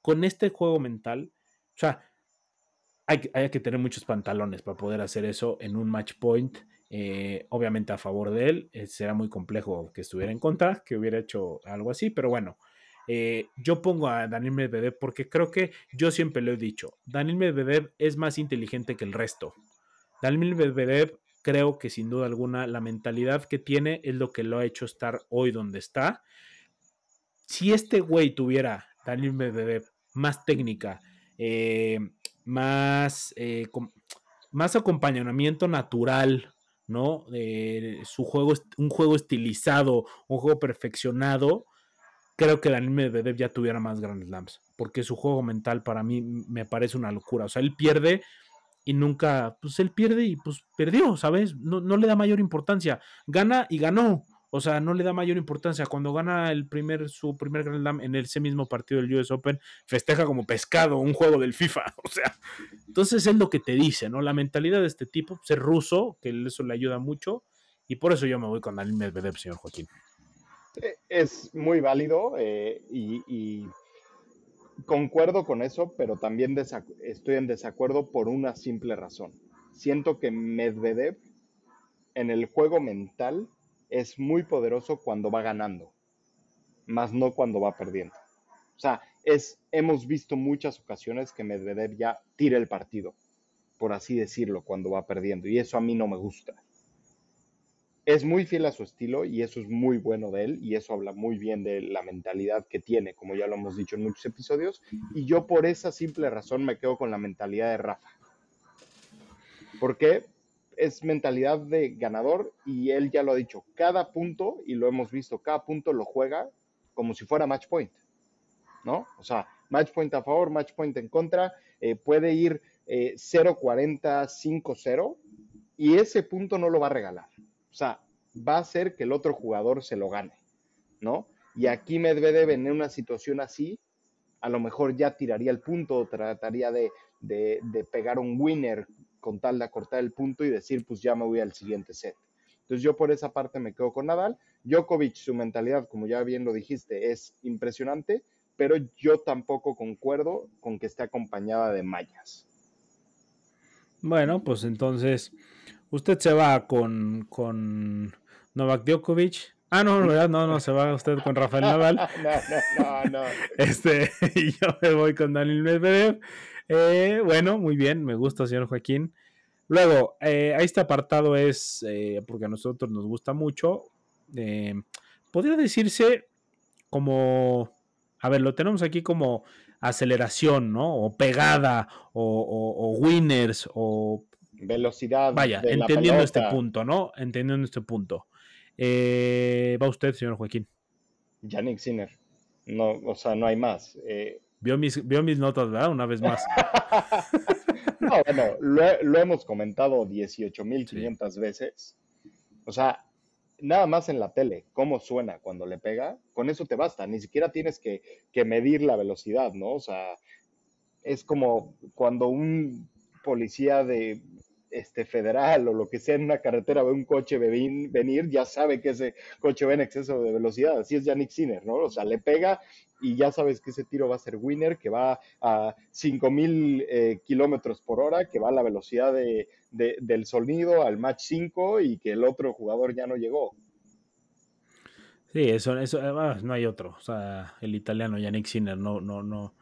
Speaker 1: con este juego mental. O sea, hay, que tener muchos pantalones para poder hacer eso en un match point. Eh, obviamente a favor de él. Eh, será muy complejo que estuviera en contra, que hubiera hecho algo así, pero bueno. Eh, yo pongo a Daniel Medvedev porque creo que yo siempre lo he dicho. Daniel Medvedev es más inteligente que el resto. Daniel Medvedev creo que sin duda alguna la mentalidad que tiene es lo que lo ha hecho estar hoy donde está. Si este güey tuviera, Daniel Medvedev, más técnica, eh, más, eh, más acompañamiento natural, ¿no? De su juego, un juego estilizado, un juego perfeccionado, creo que Daniel Medvedev ya tuviera más Grand Slams, porque su juego mental para mí me parece una locura. O sea, él pierde y nunca, pues él pierde y pues perdió, ¿sabes? No, no le da mayor importancia. Gana y ganó. O sea, no le da mayor importancia. Cuando gana el primer, su primer Grand Slam en ese mismo partido del US Open, festeja como pescado un juego del FIFA. O sea, entonces es lo que te dice, ¿no? La mentalidad de este tipo, ser ruso, que eso le ayuda mucho. Y por eso yo me voy con Daniel Medvedev, señor Joaquín.
Speaker 2: Es muy válido eh, y, concuerdo con eso, pero también estoy en desacuerdo por una simple razón. Siento que Medvedev en el juego mental es muy poderoso cuando va ganando, más no cuando va perdiendo. O sea, es, hemos visto muchas ocasiones que Medvedev ya tira el partido, por así decirlo, cuando va perdiendo, y eso a mí no me gusta. Es muy fiel a su estilo y eso es muy bueno de él y eso habla muy bien de la mentalidad que tiene, como ya lo hemos dicho en muchos episodios, y yo por esa simple razón me quedo con la mentalidad de Rafa. ¿Por qué? Es mentalidad de ganador y él ya lo ha dicho, cada punto, y lo hemos visto, cada punto lo juega como si fuera match point, ¿no? O sea, match point a favor, match point en contra, eh, puede ir 0-40, eh, 5-0 y ese punto no lo va a regalar. O sea, va a hacer que el otro jugador se lo gane, ¿no? Y aquí Medvedev en una situación así, a lo mejor ya tiraría el punto, trataría de, de pegar un winner con tal de acortar el punto y decir, pues ya me voy al siguiente set. Entonces yo por esa parte me quedo con Nadal. Djokovic, su mentalidad, como ya bien lo dijiste, es impresionante, pero yo tampoco concuerdo con que esté acompañada de mallas.
Speaker 1: Bueno, pues entonces usted se va con, con Novak Djokovic. Ah, no, no, no, no, se va usted con Rafael Nadal. no, no, no, no. Este, y yo me voy con Daniel Medvedev. Eh, bueno, muy bien, me gusta, señor Joaquín. Luego, eh, este apartado es, eh, porque a nosotros nos gusta mucho, podría decirse como, a ver, lo tenemos aquí como aceleración, ¿no? O pegada, o, winners, o...
Speaker 2: Velocidad.
Speaker 1: Vaya, entendiendo este punto, ¿no? Entendiendo este punto. va usted, señor Joaquín.
Speaker 2: Yannick Sinner. No, o sea, no hay más.
Speaker 1: Vio mis, mis notas, ¿verdad? Una vez más.
Speaker 2: no, bueno, lo, hemos comentado 18.500 veces. O sea, nada más en la tele, cómo suena cuando le pega, con eso te basta. Ni siquiera tienes que, que medir la velocidad, ¿no? O sea, es como cuando un policía de este, federal o lo que sea en una carretera ve un coche venir, ya sabe que ese coche va en exceso de velocidad. Así es Yannick Sinner, ¿no? O sea, le pega y ya sabes que ese tiro va a ser winner, que va a 5000 eh, kilómetros por hora, que va a la velocidad de, del sonido al match 5 y que el otro jugador ya no llegó.
Speaker 1: Sí, eso, eso no hay otro. O sea, el italiano Yannick Sinner no, no, no,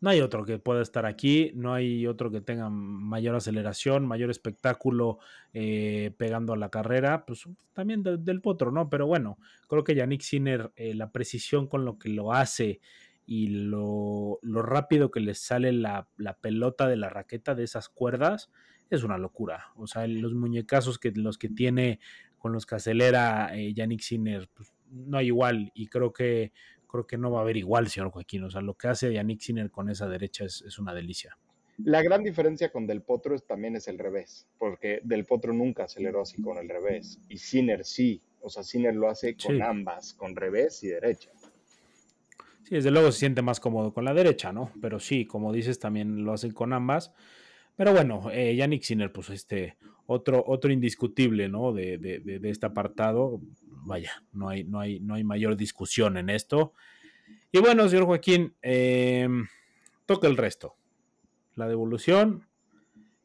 Speaker 1: no hay otro que pueda estar aquí, no hay otro que tenga mayor aceleración, mayor espectáculo eh, pegando a la carrera, pues también del potro, ¿no? Pero bueno, creo que Yannick Sinner, eh, la precisión con lo que lo hace y lo, rápido que le sale la, pelota de la raqueta de esas cuerdas, es una locura. O sea, los muñecazos que los que tiene con los que acelera eh, Yannick Sinner, pues, no hay igual. Y creo que creo que no va a haber igual, señor Joaquín. O sea, lo que hace Yannick Sinner con esa derecha es, una delicia.
Speaker 2: La gran diferencia con Del Potro también es el revés, porque Del Potro nunca aceleró así con el revés, y Sinner sí, o sea, Sinner lo hace con ambas, con revés y derecha.
Speaker 1: Sí, desde luego se siente más cómodo con la derecha, ¿no? Pero sí, como dices, también lo hacen con ambas. Pero bueno, eh, Yannick Sinner, pues este, otro, otro indiscutible, ¿no? De, de, de, este apartado, vaya, no hay, no, hay, no hay mayor discusión en esto. Y bueno, señor Joaquín, em, toca el resto. La devolución.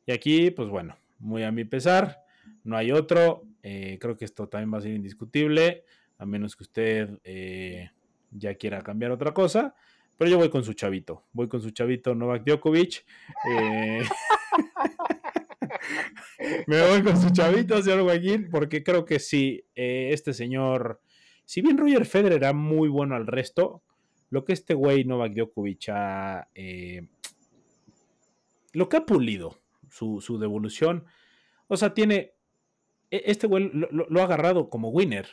Speaker 1: Y aquí, pues bueno, muy a mi pesar, no hay otro. Eh, creo que esto también va a ser indiscutible, a menos que usted eh, ya quiera cambiar otra cosa. Pero yo voy con su chavito, voy con su chavito Novak Djokovic. Eh, Me voy con su chavito, señor Joaquín, porque creo que sí, eh, este señor, si bien Roger Federer era muy bueno al resto, lo que este güey Novak Djokovic ha, eh, lo que ha pulido, su, su devolución. O sea, tiene. e- Este güey lo, lo- lo ha agarrado como winner.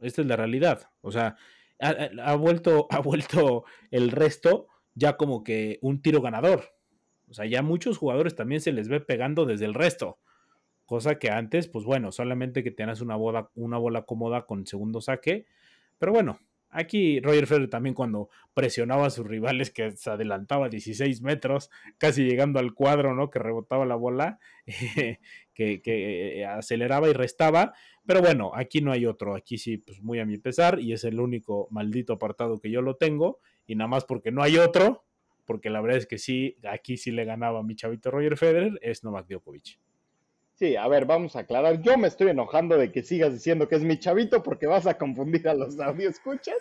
Speaker 1: Esta es la realidad. O sea, ha, vuelto, ha vuelto el resto ya como que un tiro ganador. O sea, ya muchos jugadores también se les ve pegando desde el resto. Cosa que antes, pues bueno, solamente que tenías una bola, una bola cómoda con segundo saque. Pero bueno, aquí Roger Federer también cuando presionaba a sus rivales que se adelantaba 16 metros, casi llegando al cuadro, ¿no? Que rebotaba la bola, que, eh, aceleraba y restaba. Pero bueno, aquí no hay otro. Aquí sí, pues muy a mi pesar, y es el único maldito apartado que yo lo tengo. Y nada más porque no hay otro, porque la verdad es que sí, aquí sí le ganaba a mi chavito Roger Federer, es Novak Djokovic.
Speaker 2: Sí, a ver, vamos a aclarar. Yo me estoy enojando de que sigas diciendo que es mi chavito porque vas a confundir a los escuchas.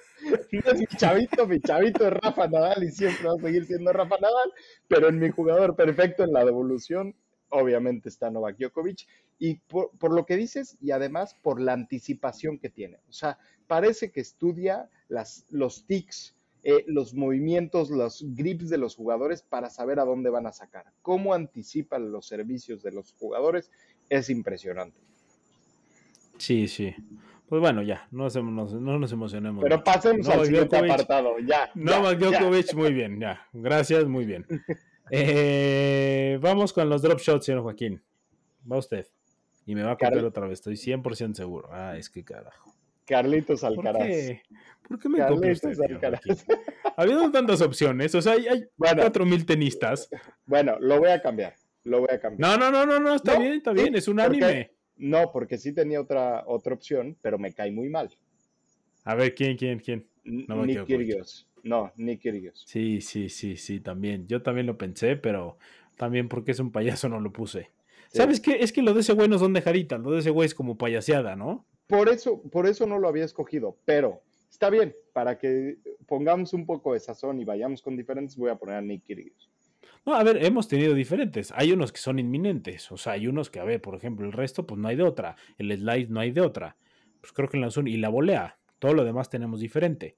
Speaker 2: No es mi chavito, mi chavito es Rafa Nadal y siempre va a seguir siendo Rafa Nadal, pero en mi jugador perfecto en la devolución, obviamente está Novak Djokovic. Y por, por lo que dices, y además por la anticipación que tiene. O sea, parece que estudia las, los tics, eh, los movimientos, los grips de los jugadores para saber a dónde van a sacar. Cómo anticipan los servicios de los jugadores es impresionante.
Speaker 1: Sí, sí. Pues bueno, ya, no, nos, no, no nos emocionemos.
Speaker 2: Pero pasemos al siguiente
Speaker 1: Djokovic-
Speaker 2: apartado, ya.
Speaker 1: Novak
Speaker 2: ya.
Speaker 1: Djokovic, muy bien, ya. Gracias, muy bien. Eh, vamos con los drop shots, señor Joaquín. Va usted. Y me va a copiar
Speaker 2: Carl-
Speaker 1: otra vez, estoy 100% seguro. Ah, es que carajo.
Speaker 2: Carlitos
Speaker 1: ¿Por
Speaker 2: Alcaraz.
Speaker 1: qué? ¿Por qué me usted,
Speaker 2: Carlitos
Speaker 1: señor
Speaker 2: Alcaraz.
Speaker 1: Habiendo tantas opciones, o sea, hay, hay
Speaker 2: Bueno.
Speaker 1: 4000 tenistas.
Speaker 2: Bueno, lo voy a cambiar. Lo voy a cambiar.
Speaker 1: No, no, no, no, no, está
Speaker 2: No,
Speaker 1: bien, está
Speaker 2: sí,
Speaker 1: bien, es
Speaker 2: ¿por
Speaker 1: unánime.
Speaker 2: No, porque sí tenía otra, otra opción, pero me cae muy mal.
Speaker 1: A ver, ¿quién, quién, quién?
Speaker 2: N-
Speaker 1: Novak
Speaker 2: Nick. Kyrgios. No, Nick Kyrgios.
Speaker 1: Sí, sí, sí, sí, también. Yo también lo pensé, pero también porque es un payaso no lo puse.
Speaker 2: Sí.
Speaker 1: ¿Sabes qué? Es que lo de ese güey no son de jarita, lo de ese güey es como payaseada, ¿no?
Speaker 2: Por eso, por eso no lo había escogido, pero está bien, para que pongamos un poco de sazón y vayamos con diferentes, voy a poner a Nick Kyrgios.
Speaker 1: No, a ver, hemos tenido diferentes. Hay unos que son inminentes. O sea, hay unos que, a ver, por ejemplo, el resto, pues no hay de otra. El slide no hay de otra. Pues creo que en la zona. Y la volea. Todo lo demás tenemos diferente.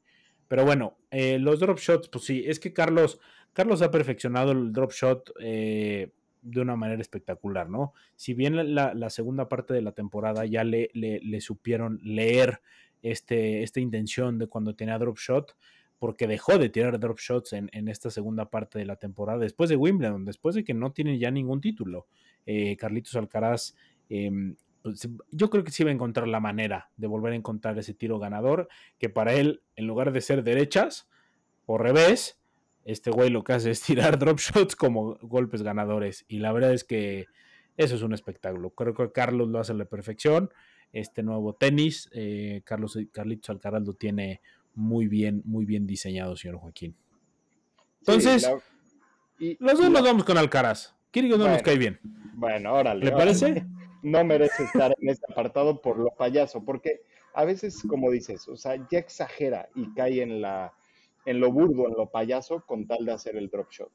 Speaker 1: Pero bueno, eh, los drop shots, pues sí, es que Carlos, Carlos ha perfeccionado el drop shot eh, de una manera espectacular, ¿no? Si bien la- segunda parte de la temporada ya le, le, le supieron leer este, esta intención de cuando tenía drop shot, porque dejó de tirar drop shots en, en esta segunda parte de la temporada, después de Wimbledon, después de que no tiene ya ningún título. Eh, Carlitos Alcaraz, eh, pues, yo creo que sí va a encontrar la manera de volver a encontrar ese tiro ganador, que para él, en lugar de ser derechas o revés, este güey lo que hace es tirar drop shots como golpes ganadores. Y la verdad es que eso es un espectáculo. Creo que Carlos lo hace a la perfección. Este nuevo tenis, eh, Carlos Carlitos Alcaraz lo tiene muy bien, muy bien diseñado, señor Joaquín. Entonces,
Speaker 2: Sí, la- y-
Speaker 1: los dos
Speaker 2: la-
Speaker 1: nos vamos con Alcaraz. Kyrgios no nos cae bien.
Speaker 2: Bueno, órale.
Speaker 1: ¿Le
Speaker 2: órale.
Speaker 1: parece?
Speaker 2: No merece estar en este apartado por lo payaso, porque a veces, como dices, o sea, ya exagera y cae en la en lo burdo, en lo payaso, con tal de hacer el drop shot.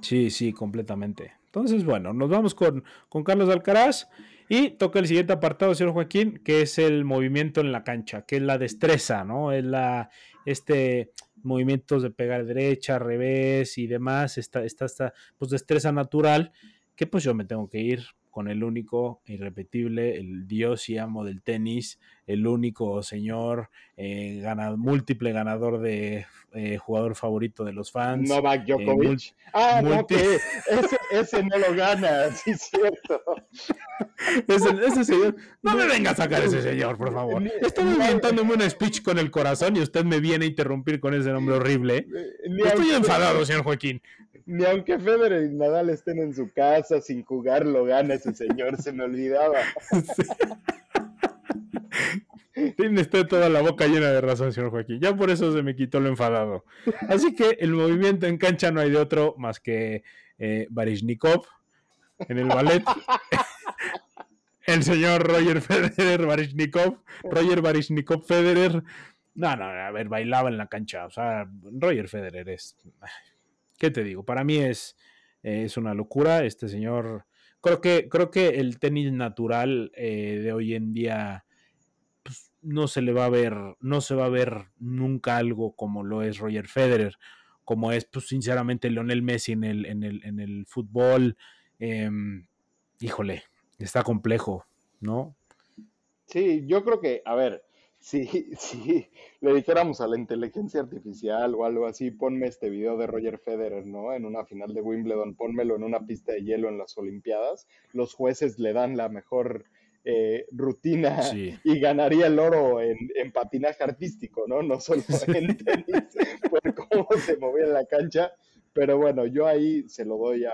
Speaker 1: Sí, sí, completamente. Entonces, bueno, nos vamos con, con Carlos Alcaraz y toca el siguiente apartado, señor Joaquín, que es el movimiento en la cancha, que es la destreza, ¿no? Es la, este movimientos de pegar derecha, revés y demás, esta, esta, esta pues destreza natural, que pues yo me tengo que ir con el único, irrepetible, el dios y amo del tenis, el único señor, eh, múltiple ganador de eh, jugador favorito de los fans.
Speaker 2: Novak Djokovic.
Speaker 1: multi-
Speaker 2: ah, no, que ese, ese no lo gana, sí es cierto.
Speaker 1: Ese, ese señor, no me venga a sacar ese señor, por favor.
Speaker 2: Ni-
Speaker 1: inventándome un speech con el corazón y usted me viene a interrumpir con ese nombre horrible.
Speaker 2: Eh,
Speaker 1: Estoy enfadado, señor Joaquín.
Speaker 2: Ni aunque Federer y Nadal estén en su casa sin jugar, lo gana ese señor, se me olvidaba.
Speaker 1: Tiene toda la boca llena de razón, señor Joaquín. Ya por eso se me quitó lo enfadado. Así que el movimiento en cancha no hay de otro más que eh, Baryshnikov en el ballet. el señor Roger Federer, Baryshnikov, Roger Baryshnikov Federer. No, no, a ver, bailaba en la cancha. O sea, Roger Federer es. ¿Qué te digo? Para mí es, eh, es una locura. Este señor. Creo que, creo que el tenis natural eh, de hoy en día no se le va a ver, no se va a ver nunca algo como lo es Roger Federer, como es, pues, sinceramente, Lionel Messi en el, en el, en el fútbol, em, híjole, está complejo, ¿no?
Speaker 2: Sí, yo creo que, a ver, si, si le dijéramos a la inteligencia artificial o algo así, ponme este video de Roger Federer, ¿no? En una final de Wimbledon, pónmelo en una pista de hielo en las Olimpiadas, los jueces le dan la mejor eh, rutina y ganaría el oro en, patinaje artístico, ¿no? No solo en tenis, por cómo se movía en la cancha. Pero bueno, yo ahí se lo doy a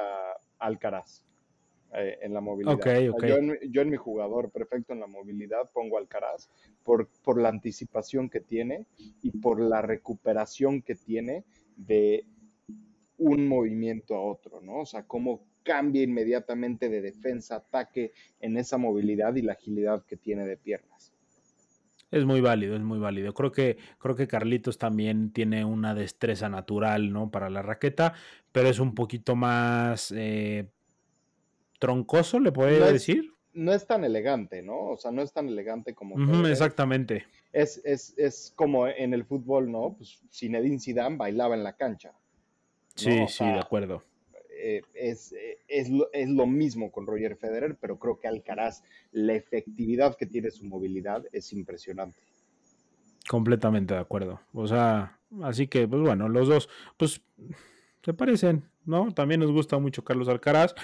Speaker 2: Alcaraz. Eh, en la movilidad. Yo, en, mi jugador perfecto en la movilidad pongo Alcaraz por, por la anticipación que tiene y por la recuperación que tiene de un movimiento a otro, ¿no? O sea, cómo cambia inmediatamente de defensa, ataque en esa movilidad y la agilidad que tiene de piernas.
Speaker 1: Es muy válido, es muy válido. Creo que, creo que Carlitos también tiene una destreza natural, ¿no? Para la raqueta, pero es un poquito más eh, troncoso, le puede decir.
Speaker 2: no es tan elegante, ¿no? O sea, no es tan elegante como.
Speaker 1: exactamente.
Speaker 2: Es, es, es, como en el fútbol, ¿no? Pues Zinedine Zidane bailaba en la cancha.
Speaker 1: Sí, sí, de acuerdo.
Speaker 2: Eh, es, es, lo, es, lo, mismo con Roger Federer, pero creo que Alcaraz, la efectividad que tiene su movilidad es impresionante.
Speaker 1: Completamente de acuerdo. O sea, así que, pues bueno, los dos, pues se parecen, ¿no? También nos gusta mucho Carlos Alcaraz.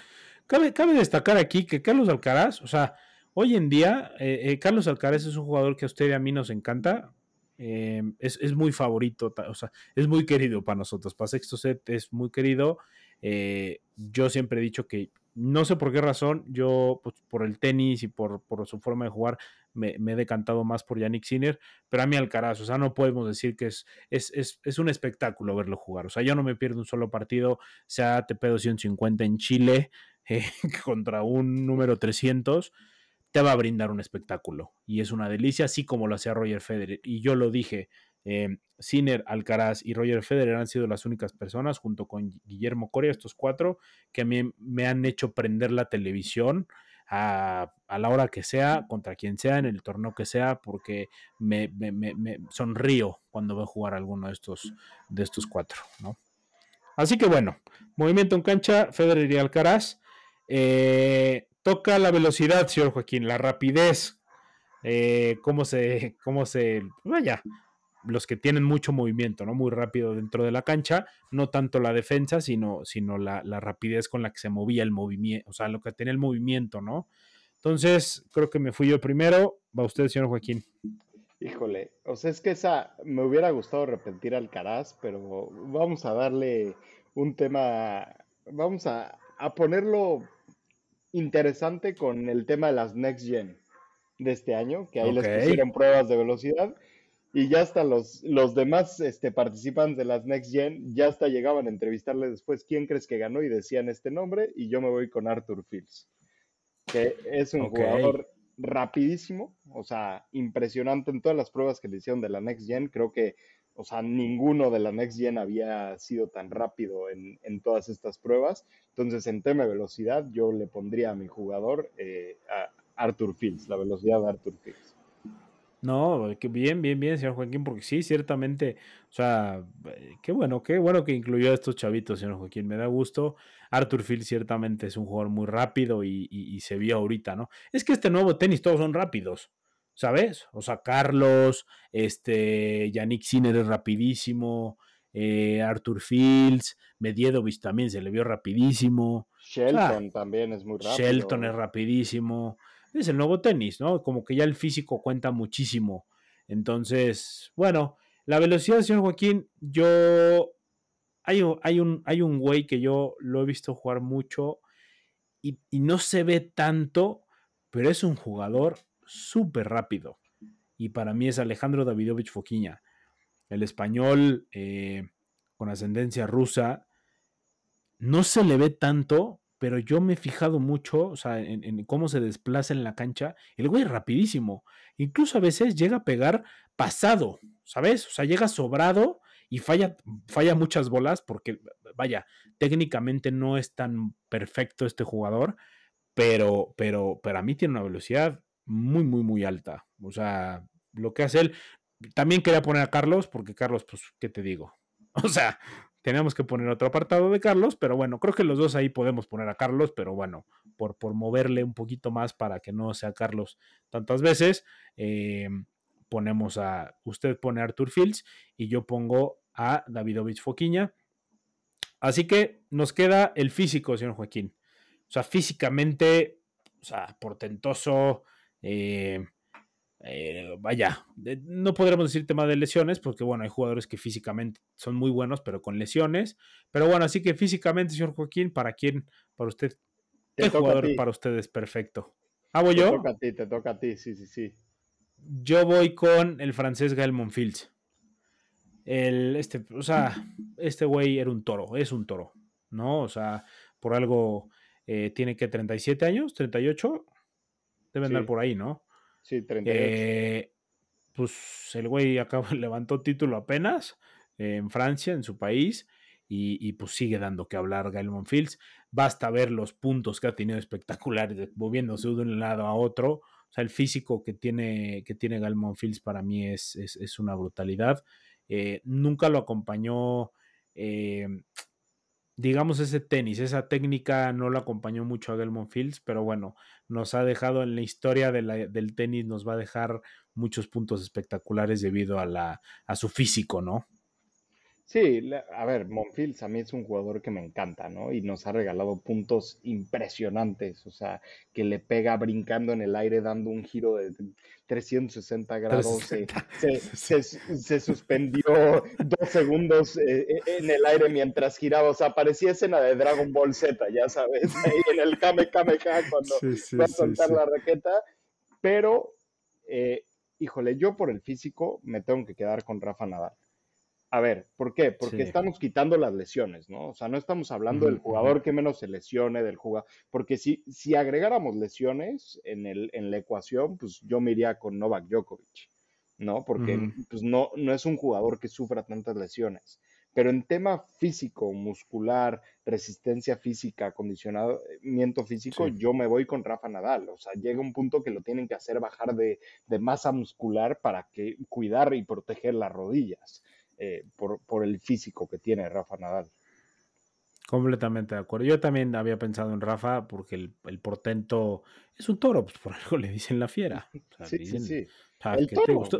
Speaker 1: Cabe, destacar aquí que Carlos Alcaraz, o sea, hoy en día, eh, eh, Carlos Alcaraz es un jugador que a usted y a mí nos encanta. Eh, es, muy favorito, o sea, es muy querido para nosotros. Para Sexto Set es muy querido. Yo siempre he dicho que no sé por qué razón, yo pues, por el tenis y por, su forma de jugar me, he decantado más por Yannick Sinner, pero a mí Alcaraz, o sea, no podemos decir que es, un espectáculo verlo jugar, o sea, yo no me pierdo un solo partido, sea TP 250 en Chile, eh, contra un número 300, te va a brindar un espectáculo. Y es una delicia, así como lo hacía Roger Federer. Y yo lo dije, eh, Sinner, Alcaraz y Roger Federer han sido las únicas personas, junto con Guillermo Coria, estos cuatro, que a mí me han hecho prender la televisión a, la hora que sea, contra quien sea, en el torneo que sea, porque me, sonrío cuando veo jugar alguno de estos, de estos cuatro. Así que bueno, movimiento en cancha, Federer y Alcaraz. Eh, toca la velocidad, señor Joaquín, la rapidez. Eh, cómo se, cómo se, vaya, los que tienen mucho movimiento, ¿no? Muy rápido dentro de la cancha, no tanto la defensa, sino, sino la, rapidez con la que se movía el movimiento, o sea, lo que tenía el movimiento, ¿no? Entonces, creo que me fui yo primero. Va usted, señor Joaquín.
Speaker 2: Híjole, o sea, es que esa me hubiera gustado repetir al Caraz, pero vamos a darle un tema, vamos a, a ponerlo interesante con el tema de las Next Gen de este año, que ahí les pusieron pruebas de velocidad y ya hasta los, los demás este, participantes de las Next Gen ya hasta llegaban a entrevistarle después quién crees que ganó y decían este nombre y yo me voy con Arthur Fields, que es un jugador rapidísimo, o sea, impresionante en todas las pruebas que le hicieron de la Next Gen, creo que o sea, ninguno de la Next Gen había sido tan rápido en, todas estas pruebas. Entonces, en tema de velocidad, yo le pondría a mi jugador eh, a Arthur Fields, la velocidad de Arthur Fields.
Speaker 1: No, que bien, bien, bien, señor Joaquín, porque sí, ciertamente, o sea, eh, qué bueno, qué bueno que incluyó a estos chavitos, señor Joaquín, me da gusto. Arthur Fields ciertamente es un jugador muy rápido y, y se vio ahorita, ¿no? Es que este nuevo tenis todos son rápidos. ¿sabes? O sea, Carlos, este, Yannick Sinner es rapidísimo, eh, Arthur Fields, Mediedovic también se le vio rapidísimo.
Speaker 2: Shelton también es muy rápido.
Speaker 1: Shelton es rapidísimo. Es el nuevo tenis, ¿no? Como que ya el físico cuenta muchísimo. Entonces, bueno, la velocidad, señor Joaquín, yo... Hay, hay, un, hay un güey que yo lo he visto jugar mucho y, y no se ve tanto, pero es un jugador súper rápido. Y para mí es Alejandro Davidovich Foquiña, el español eh, con ascendencia rusa. No se le ve tanto, pero yo me he fijado mucho en, cómo se desplaza en la cancha. El güey es rapidísimo. Incluso a veces llega a pegar pasado, ¿sabes? O sea, llega sobrado y falla, falla muchas bolas porque, vaya, técnicamente no es tan perfecto este jugador, pero, pero para mí tiene una velocidad muy, muy, muy alta. O sea, lo que hace él. También quería poner a Carlos, porque Carlos, pues, ¿qué te digo? O sea, Teníamos que poner otro apartado de Carlos, pero bueno, creo que los dos ahí podemos poner a Carlos, pero bueno, por, por moverle un poquito más para que no sea Carlos tantas veces, eh, ponemos a, usted pone a Arthur Fields y yo pongo a Davidovich Foquiña. Así que nos queda el físico, señor Joaquín. O sea, físicamente, o sea, portentoso, eh, eh, vaya, no podremos decir tema de lesiones, porque bueno, hay jugadores que físicamente son muy buenos, pero con lesiones. Pero bueno, así que físicamente, señor Joaquín, ¿para quién? Para usted, ¿qué jugador para usted es perfecto? ¿Hago yo?
Speaker 2: Te toca a ti, te toca a ti, sí, sí, sí.
Speaker 1: Yo voy con el francés Gael Monfils. El, este, o sea, este güey era un toro, es un toro, ¿no? O sea, por algo eh, tiene que 37 años, 38, debe andar por ahí, ¿no?
Speaker 2: Sí, 38.
Speaker 1: Eh, pues el güey acaba, levantó título apenas en Francia, en su país, y, pues sigue dando que hablar Gael Monfils. Basta ver los puntos que ha tenido espectaculares, moviéndose de un lado a otro. O sea, el físico que tiene, que tiene Monfils para mí es, es, una brutalidad. Eh, nunca lo acompañó, eh, digamos, ese tenis, esa técnica no lo acompañó mucho a Gael Monfils, pero bueno, nos ha dejado en la historia del tenis, nos va a dejar muchos puntos espectaculares debido a, la, a su físico, ¿no?
Speaker 2: Sí, a ver, Monfils a mí es un jugador que me encanta, ¿no? Y nos ha regalado puntos impresionantes, o sea, que le pega brincando en el aire, dando un giro de 360 grados, Se, suspendió dos segundos eh, eh, en el aire mientras giraba, o sea, parecía escena de Dragon Ball Z, ya sabes, ahí en el Kame cuando va a soltar la raqueta, pero, eh, híjole, yo por el físico me tengo que quedar con Rafa Nadal. A ver, ¿por qué? Porque estamos quitando las lesiones, ¿no? O sea, no estamos hablando del jugador que menos se lesione, del jugador, porque si, si agregáramos lesiones en, el, en la ecuación, pues yo me iría con Novak Djokovic, ¿no? Porque pues no, no es un jugador que sufra tantas lesiones. Pero en tema físico, muscular, resistencia física, acondicionamiento físico, yo me voy con Rafa Nadal. O sea, llega un punto que lo tienen que hacer bajar de, de masa muscular para que cuidar y proteger las rodillas. Eh, por, el físico que tiene Rafa Nadal.
Speaker 1: Completamente de acuerdo. Yo también había pensado en Rafa porque el, portento es un toro, pues por algo le dicen la fiera.
Speaker 2: sí, sí, sí.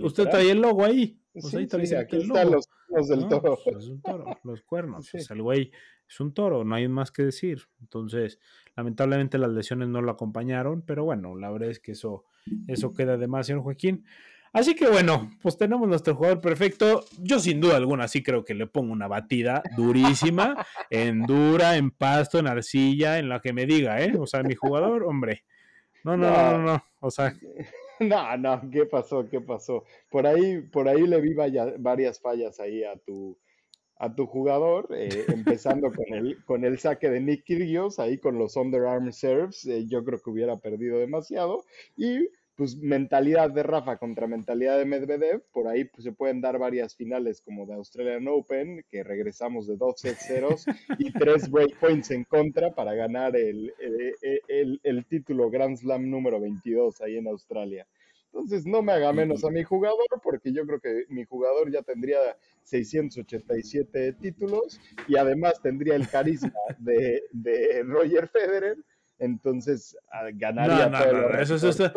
Speaker 1: usted, trae el logo ahí.
Speaker 2: Ahí aquí están los, los del toro.
Speaker 1: Pues es un toro, los cuernos. El güey es un toro, no hay más que decir. Entonces, lamentablemente las lesiones no lo acompañaron, pero bueno, la verdad es que eso, eso queda de más, señor Joaquín. Así que bueno, pues tenemos nuestro jugador perfecto. Yo sin duda alguna sí creo que le pongo una batida durísima, en dura, en pasto, en arcilla, en la que me diga, ¿eh? O sea, mi jugador, hombre. No, no, no, no, O sea.
Speaker 2: No, no, ¿qué pasó? ¿Qué pasó? Por ahí, por ahí le vi varias fallas ahí a tu, a tu jugador, eh, empezando con el, con el saque de Nick Kyrgios, ahí con los underarm serves, eh, yo creo que hubiera perdido demasiado, y pues mentalidad de Rafa contra mentalidad de Medvedev, por ahí pues, se pueden dar varias finales como de Australian Open, que regresamos de dos set ceros y tres breakpoints en contra para ganar el, el, el, título Grand Slam número 22 ahí en Australia. Entonces no me haga menos a mi jugador, porque yo creo que mi jugador ya tendría 687 títulos y además tendría el carisma de, de Roger Federer entonces ganaría todo.
Speaker 1: eso, eso,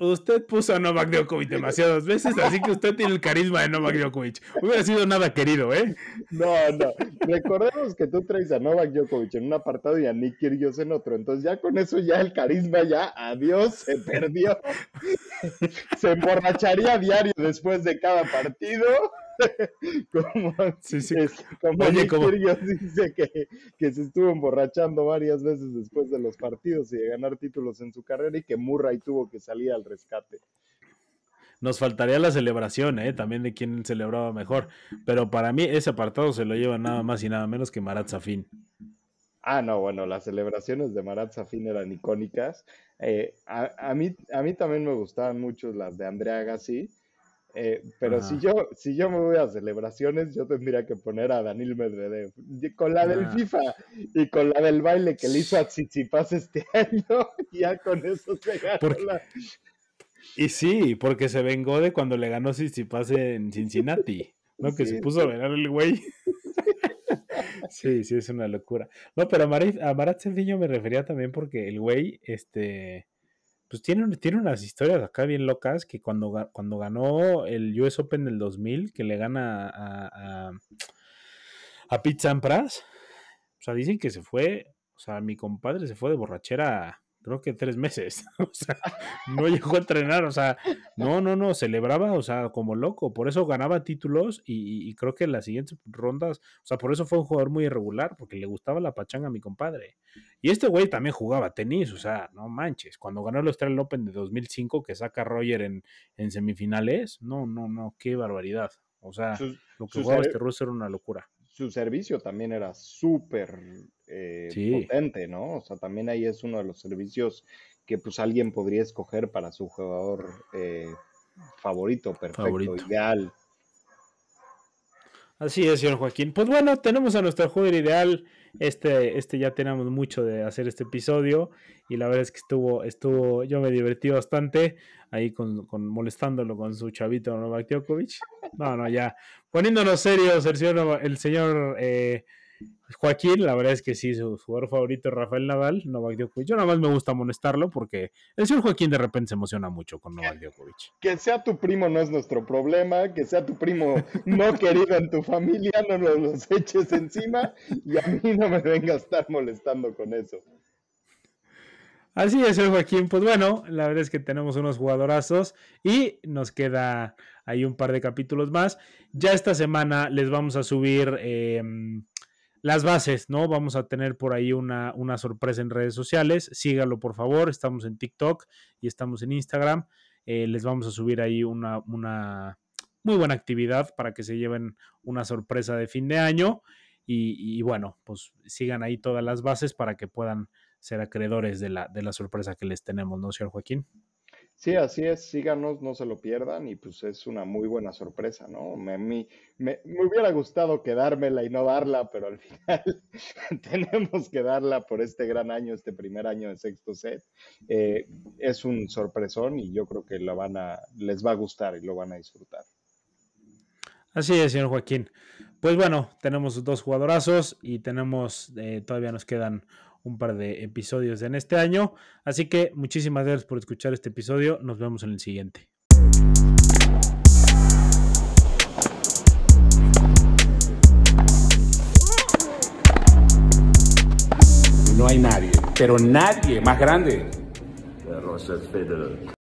Speaker 1: Usted puso a Novak Djokovic demasiadas veces, así que usted tiene el carisma de Novak Djokovic. Hubiera sido nada querido, ¿eh?
Speaker 2: No, no. Recordemos que tú traes a Novak Djokovic en un apartado y a Nick Kyrgios en otro. Entonces ya con eso ya el carisma ya, adiós, se perdió. se emborracharía a diario después de cada partido. como, sí, sí. como dice que, se estuvo emborrachando varias veces después de los partidos y de ganar títulos en su carrera y que Murray tuvo que salir al rescate.
Speaker 1: Nos faltaría la celebración, ¿eh? también de quién celebraba mejor. Pero para mí ese apartado se lo lleva nada más y nada menos que Marat Safin.
Speaker 2: Ah, no, bueno, las celebraciones de Marat Safin eran icónicas. Eh, a, mí, a mí también me gustaban mucho las de Andrea Agassi. Eh, pero si yo, si yo me voy a celebraciones, yo tendría que poner a Daniel Medvedev. Con la del ah. FIFA y con la del baile que le hizo a Tsitsipas este año, ya con eso se ganó
Speaker 1: Y sí, porque se vengó de cuando le ganó Tsitsipas en Cincinnati, ¿no? Que se puso a velar el güey. Sí, sí, es una locura. No, pero a Marat, a Marat me refería también porque el güey, este, pues tiene, tiene unas historias acá bien locas que cuando, cuando ganó el US Open del 2000, que le gana a, a, a Pete Sampras, o sea, dicen que se fue, o sea, mi compadre se fue de borrachera, creo que tres meses, o sea, no llegó a entrenar, o sea, no, no, no, celebraba, o sea, como loco, por eso ganaba títulos y, y- creo que en las siguientes rondas, o sea, por eso fue un jugador muy irregular, porque le gustaba la pachanga a mi compadre. Y este güey también jugaba tenis, o sea, no manches, cuando ganó el Australian Open de 2005, que saca a Roger en, en semifinales, no, no, no, qué barbaridad. O sea,
Speaker 2: Su,
Speaker 1: lo que jugaba este ruso era una locura.
Speaker 2: su servicio también era súper eh,
Speaker 1: Sí.
Speaker 2: potente, ¿no? O sea, también ahí es uno de los servicios que pues alguien podría escoger para su jugador eh, favorito, perfecto,
Speaker 1: Favorito.
Speaker 2: ideal.
Speaker 1: Así es, señor Joaquín. Pues bueno, tenemos a nuestro jugador ideal. Este, este ya tenemos mucho de hacer este episodio. Y la verdad es que estuvo, estuvo, yo me divertí bastante ahí con, con molestándolo con su chavito Novak Djokovic. No, no, ya. Poniéndonos serios, el señor, Nova- el señor eh, Joaquín, la verdad es que sí, su jugador favorito es Rafael Nadal, Novak Djokovic. Yo nada más me gusta molestarlo porque el señor Joaquín de repente se emociona mucho con Novak Djokovic.
Speaker 2: Que sea tu primo no es nuestro problema, que sea tu primo no querido en tu familia, no nos los eches encima y a mí no me venga a estar molestando con eso.
Speaker 1: Así es, Joaquín. Pues bueno, la verdad es que tenemos unos jugadorazos y nos queda ahí un par de capítulos más. Ya esta semana les vamos a subir eh, las bases, ¿no? Vamos a tener por ahí una, una sorpresa en redes sociales. Sígalo, por favor. Estamos en TikTok y estamos en Instagram. Eh, les vamos a subir ahí una, una muy buena actividad para que se lleven una sorpresa de fin de año. Y, y bueno, pues sigan ahí todas las bases para que puedan ser acreedores de la, de la sorpresa que les tenemos, ¿no, señor Joaquín?
Speaker 2: Sí, así es, síganos, no se lo pierdan y pues es una muy buena sorpresa, ¿no? Me, me, me hubiera gustado quedármela y no darla, pero al final tenemos que darla por este gran año, este primer año de sexto set. Eh, es un sorpresón y yo creo que lo van a, les va a gustar y lo van a disfrutar.
Speaker 1: Así es, señor Joaquín. Pues bueno, tenemos dos jugadorazos y tenemos, eh, todavía nos quedan un par de episodios en este año. Así que muchísimas gracias por escuchar este episodio. Nos vemos en el siguiente.
Speaker 3: No hay nadie, pero nadie más grande.